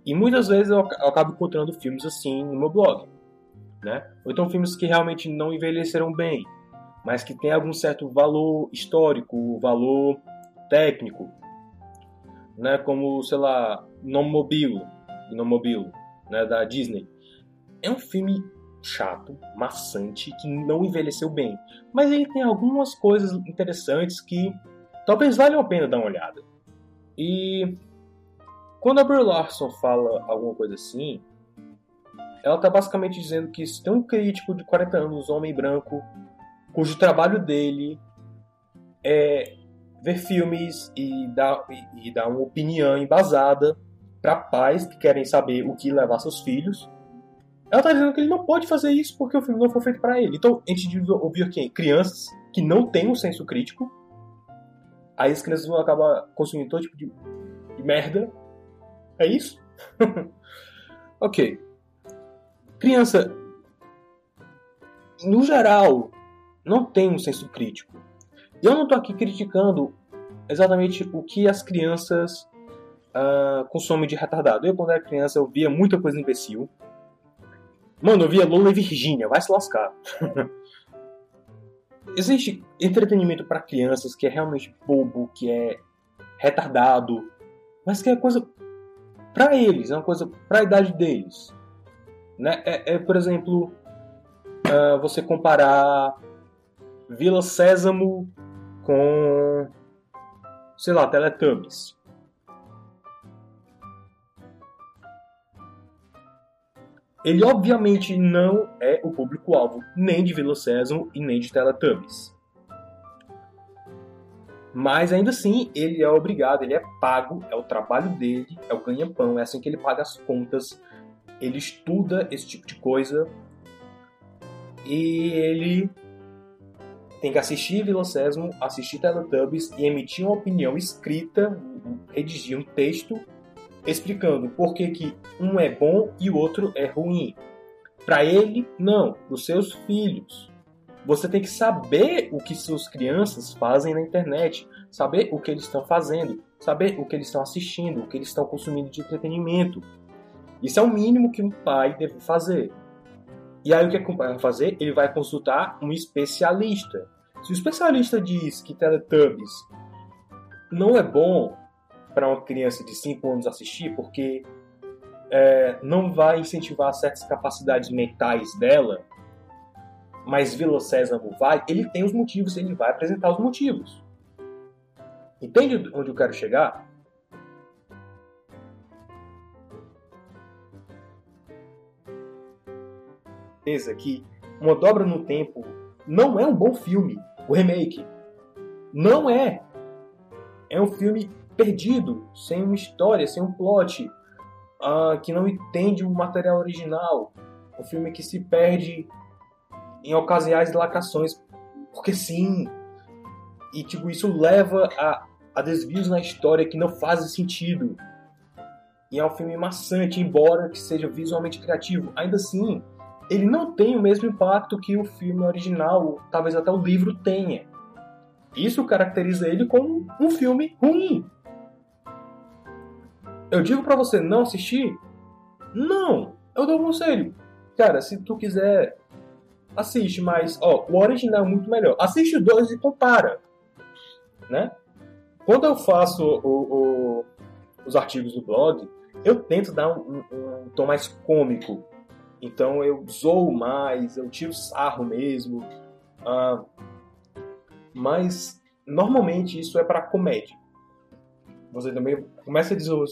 [SPEAKER 2] E muitas vezes eu ac- eu acabo encontrando filmes assim no meu blog, né? Ou então filmes que realmente não envelheceram bem, mas que tem algum certo valor histórico, valor técnico, né? Como, sei lá, Nomobile, Nomobile, né? Da Disney. É um filme chato, maçante, que não envelheceu bem, mas ele tem algumas coisas interessantes que talvez valham a pena dar uma olhada. E quando a Brie Larson fala alguma coisa assim, ela está basicamente dizendo que se tem um crítico de 40 anos, homem branco, cujo trabalho dele é ver filmes e dar, e, dar uma opinião embasada para pais que querem saber o que levar seus filhos. Ela tá dizendo que ele não pode fazer isso porque o filme não foi feito para ele. Então, a gente ouvir aqui crianças que não têm um senso crítico. Aí as crianças vão acabar consumindo todo tipo de, de merda. É isso? ok. Criança, no geral, não tem um senso crítico. E eu não tô aqui criticando exatamente o que as crianças uh, consomem de retardado. Eu, quando era criança, eu via muita coisa imbecil. Mano, eu via Lola e Virgínia, vai se lascar. Existe entretenimento para crianças que é realmente bobo, que é retardado, mas que é coisa para eles, é uma coisa para a idade deles. Né? É, é por exemplo, uh, você comparar Vila Sésamo com, sei lá, Teletubbies. Ele obviamente não é o público-alvo nem de Vila Sésamo e nem de Teletubbies. Mas ainda assim, ele é obrigado, ele é pago, é o trabalho dele, é o ganha-pão, é assim que ele paga as contas. Ele estuda esse tipo de coisa e ele tem que assistir Vila Sésamo, assistir Teletubbies e emitir uma opinião escrita, redigir um texto explicando por que, que um é bom e o outro é ruim. Para ele, não. Para os seus filhos. Você tem que saber o que suas crianças fazem na internet, saber o que eles estão fazendo, saber o que eles estão assistindo, o que eles estão consumindo de entretenimento. Isso é o mínimo que um pai deve fazer. E aí o que, é um pai vai fazer? Ele vai consultar um especialista. Se o especialista diz que Teletubbies não é bom para uma criança de 5 anos assistir, porque é, não vai incentivar certas capacidades mentais dela, mas Vila Sésamo vai, ele tem os motivos, ele vai apresentar os motivos. Entende onde eu quero chegar? Certeza que Uma Dobra no Tempo não é um bom filme, o remake. Não é. É um filme perdido, sem uma história, sem um plot, uh, que não entende o material original. Um filme que se perde em ocasiões lacrações, porque sim. E tipo, isso leva a, a desvios na história que não fazem sentido. E é um filme maçante, embora que seja visualmente criativo. Ainda assim, ele não tem o mesmo impacto que o filme original, talvez até o livro tenha. Isso caracteriza ele como um filme ruim. Eu digo para você não assistir? Não! Eu dou um conselho. Cara, se tu quiser, assiste, mas ó, o original é muito melhor. Assiste os dois e compara. Né? Quando eu faço o, o, os artigos do blog, eu tento dar um, um, um, tom mais cômico. Então eu zoo mais, eu tiro sarro mesmo. Ah, mas normalmente isso é para comédia você também começa a desenvolver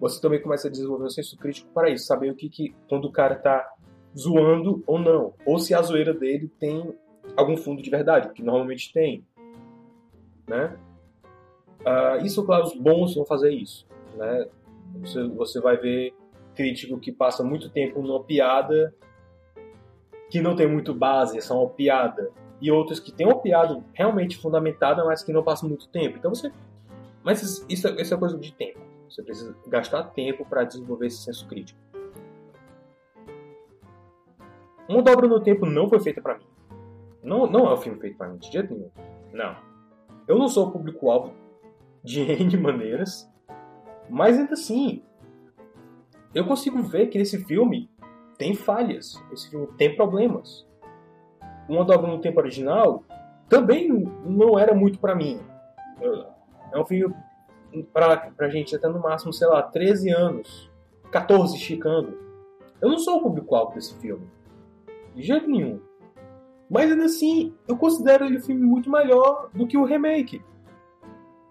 [SPEAKER 2] você também começa a desenvolver o senso crítico para isso, saber o que, que quando o cara tá zoando ou não, ou se a zoeira dele tem algum fundo de verdade, que normalmente tem, né? Uh, isso, claro, os bons vão fazer isso, né? Você, você vai ver crítico que passa muito tempo numa piada que não tem muito base, é só uma piada, e outros que tem uma piada realmente fundamentada, mas que não passa muito tempo. Então você mas isso, isso é coisa de tempo. Você precisa gastar tempo para desenvolver esse senso crítico. Uma dobra no tempo não foi feita para mim. Não, não é um filme feito para mim, de jeito nenhum. Não. Eu não sou público-alvo de N maneiras, mas ainda assim, eu consigo ver que esse filme tem falhas, esse filme tem problemas. Uma dobra no tempo original também não era muito para mim. É um filme pra, pra gente até no máximo, sei lá, 13 anos, 14 esticando. Eu não sou o público-alvo desse filme. De jeito nenhum. Mas ainda assim, eu considero ele um filme muito melhor do que o remake.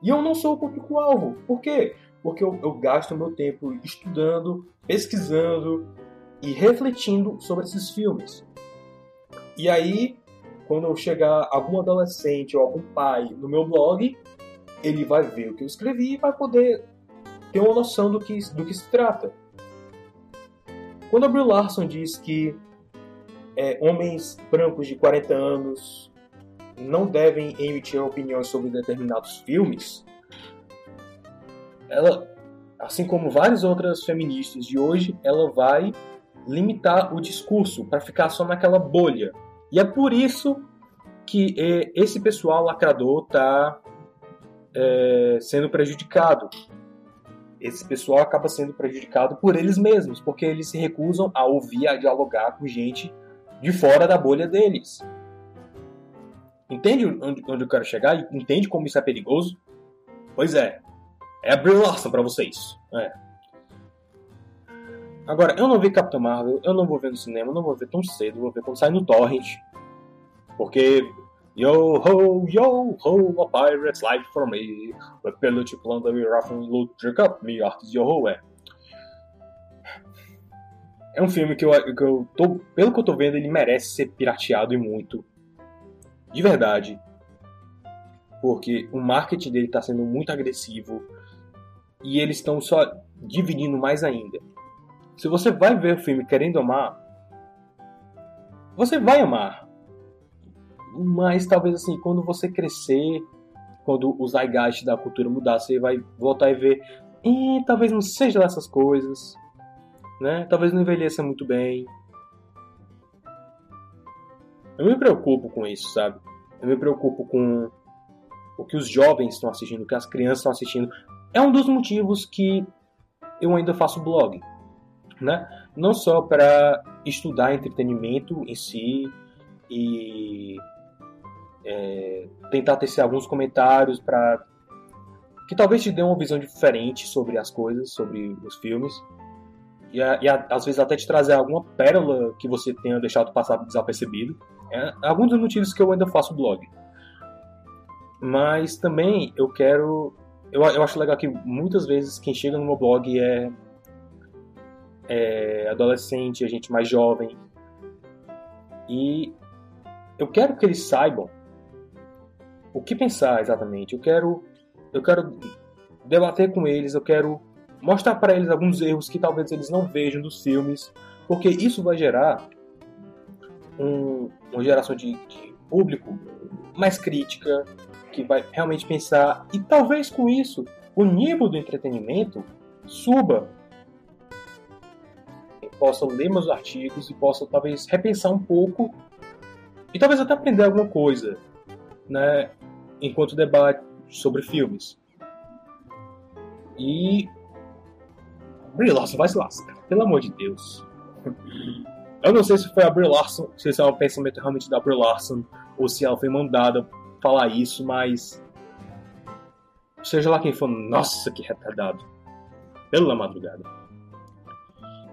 [SPEAKER 2] E eu não sou o público-alvo. Por quê? Porque eu, eu gasto meu tempo estudando, pesquisando e refletindo sobre esses filmes. E aí, quando eu chegar algum adolescente ou algum pai no meu blog, ele vai ver o que eu escrevi e vai poder ter uma noção do que, do que se trata. Quando a Brie Larson diz que é, homens brancos de 40 anos não devem emitir opiniões sobre determinados filmes, ela, assim como várias outras feministas de hoje, ela vai limitar o discurso para ficar só naquela bolha. E é por isso que é, esse pessoal lacrador está é, sendo prejudicado. Esse pessoal acaba sendo prejudicado por eles mesmos, porque eles se recusam a ouvir, a dialogar com gente de fora da bolha deles. Entende onde, onde eu quero chegar? Entende como isso é perigoso? Pois é. É a Brie pra vocês. É. Agora, eu não vi Capitão Marvel, eu não vou ver no cinema, não vou ver tão cedo, vou ver quando sai no Torrent. Porque. Yo ho, yo ho, a pirate's life for me. The pillage plunder me rough and loot, drink up me artes yo ho, é. É um filme que eu, que eu tô. Pelo que eu tô vendo, ele merece ser pirateado e muito. De verdade. Porque o marketing dele tá sendo muito agressivo. E eles estão só dividindo mais ainda. Se você vai ver o filme querendo amar, você vai amar. Mas talvez assim, quando você crescer, quando o zeitgeist da cultura mudar, você vai voltar e ver, e talvez não seja dessas coisas, né? Talvez não envelheça muito bem. Eu me preocupo com isso, sabe? Eu me preocupo com o que os jovens estão assistindo, o que as crianças estão assistindo. É um dos motivos que eu ainda faço blog né? Não só para estudar entretenimento em si e é, tentar tecer alguns comentários para que talvez te dê uma visão diferente sobre as coisas, sobre os filmes. E, e às vezes até te trazer alguma pérola que você tenha deixado passar desapercebido. É alguns dos motivos que eu ainda faço blog. Mas também eu quero. Eu, eu acho legal que muitas vezes quem chega no meu blog é é, adolescente, a gente mais jovem. E eu quero que eles saibam o que pensar exatamente. Eu quero, eu quero debater com eles, eu quero mostrar para eles alguns erros que talvez eles não vejam dos filmes, porque isso vai gerar um, uma geração de, de público mais crítica, que vai realmente pensar, e talvez com isso o nível do entretenimento suba possa ler meus artigos e possa talvez repensar um pouco e talvez até aprender alguma coisa, né, enquanto debate sobre filmes. E Brie Larson vai se lascar, pelo amor de Deus. Eu não sei se foi a Brie Larson, se esse é um pensamento realmente da Brie Larson ou se ela foi mandada falar isso, mas seja lá quem for, nossa, que retardado. Pela madrugada.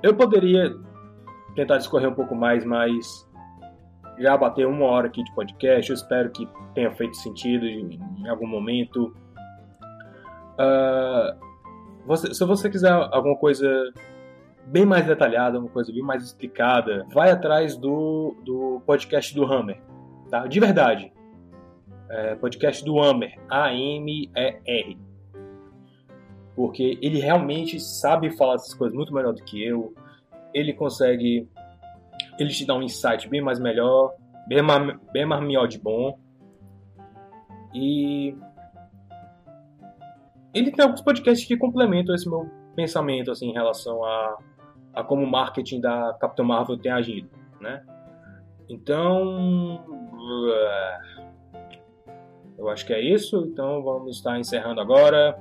[SPEAKER 2] Eu poderia tentar discorrer um pouco mais, mas já bateu uma hora aqui de podcast. Eu espero que tenha feito sentido em, algum momento. Uh, você, se você quiser alguma coisa bem mais detalhada, uma coisa bem mais explicada, vai atrás do, do podcast do Hammer, tá? De verdade. É, podcast do Hammer, A-M-E-R porque ele realmente sabe falar essas coisas muito melhor do que eu. Ele consegue. Ele te dá um insight bem mais melhor, bem mais, bem mais melhor de bom. E. Ele tem alguns podcasts que complementam esse meu pensamento assim, em relação a, a como o marketing da Capitão Marvel tem agido, né? Então. Eu acho que é isso. Então vamos estar encerrando agora.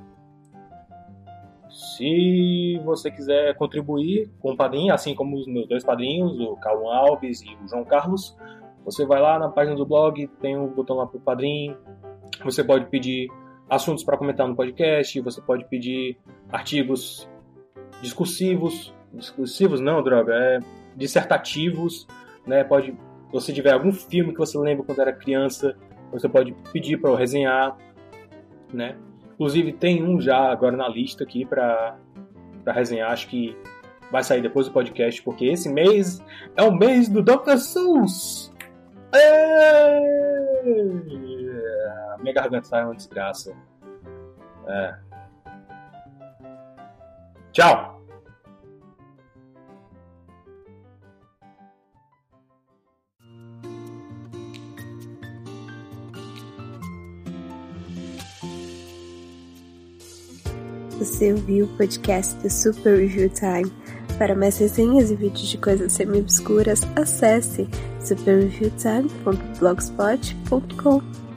[SPEAKER 2] Se você quiser contribuir com o padrinho, assim como os meus dois padrinhos, o Calum Alves e o João Carlos, você vai lá na página do blog, tem um botão lá para o padrinho. Você pode pedir assuntos para comentar no podcast, você pode pedir artigos discursivos, discursivos não, droga, é dissertativos, né? Pode, se você tiver algum filme que você lembra quando era criança, você pode pedir para eu resenhar, né? Inclusive tem um já agora na lista aqui para resenhar, acho que vai sair depois do podcast, porque esse mês é o mês do Dr. Seuss. Minha garganta tá uma desgraça. É. Tchau!
[SPEAKER 1] Você ouviu o podcast do Super Review Time. Para mais resenhas e vídeos de coisas semi-obscuras, acesse superreviewtime.blogspot.com.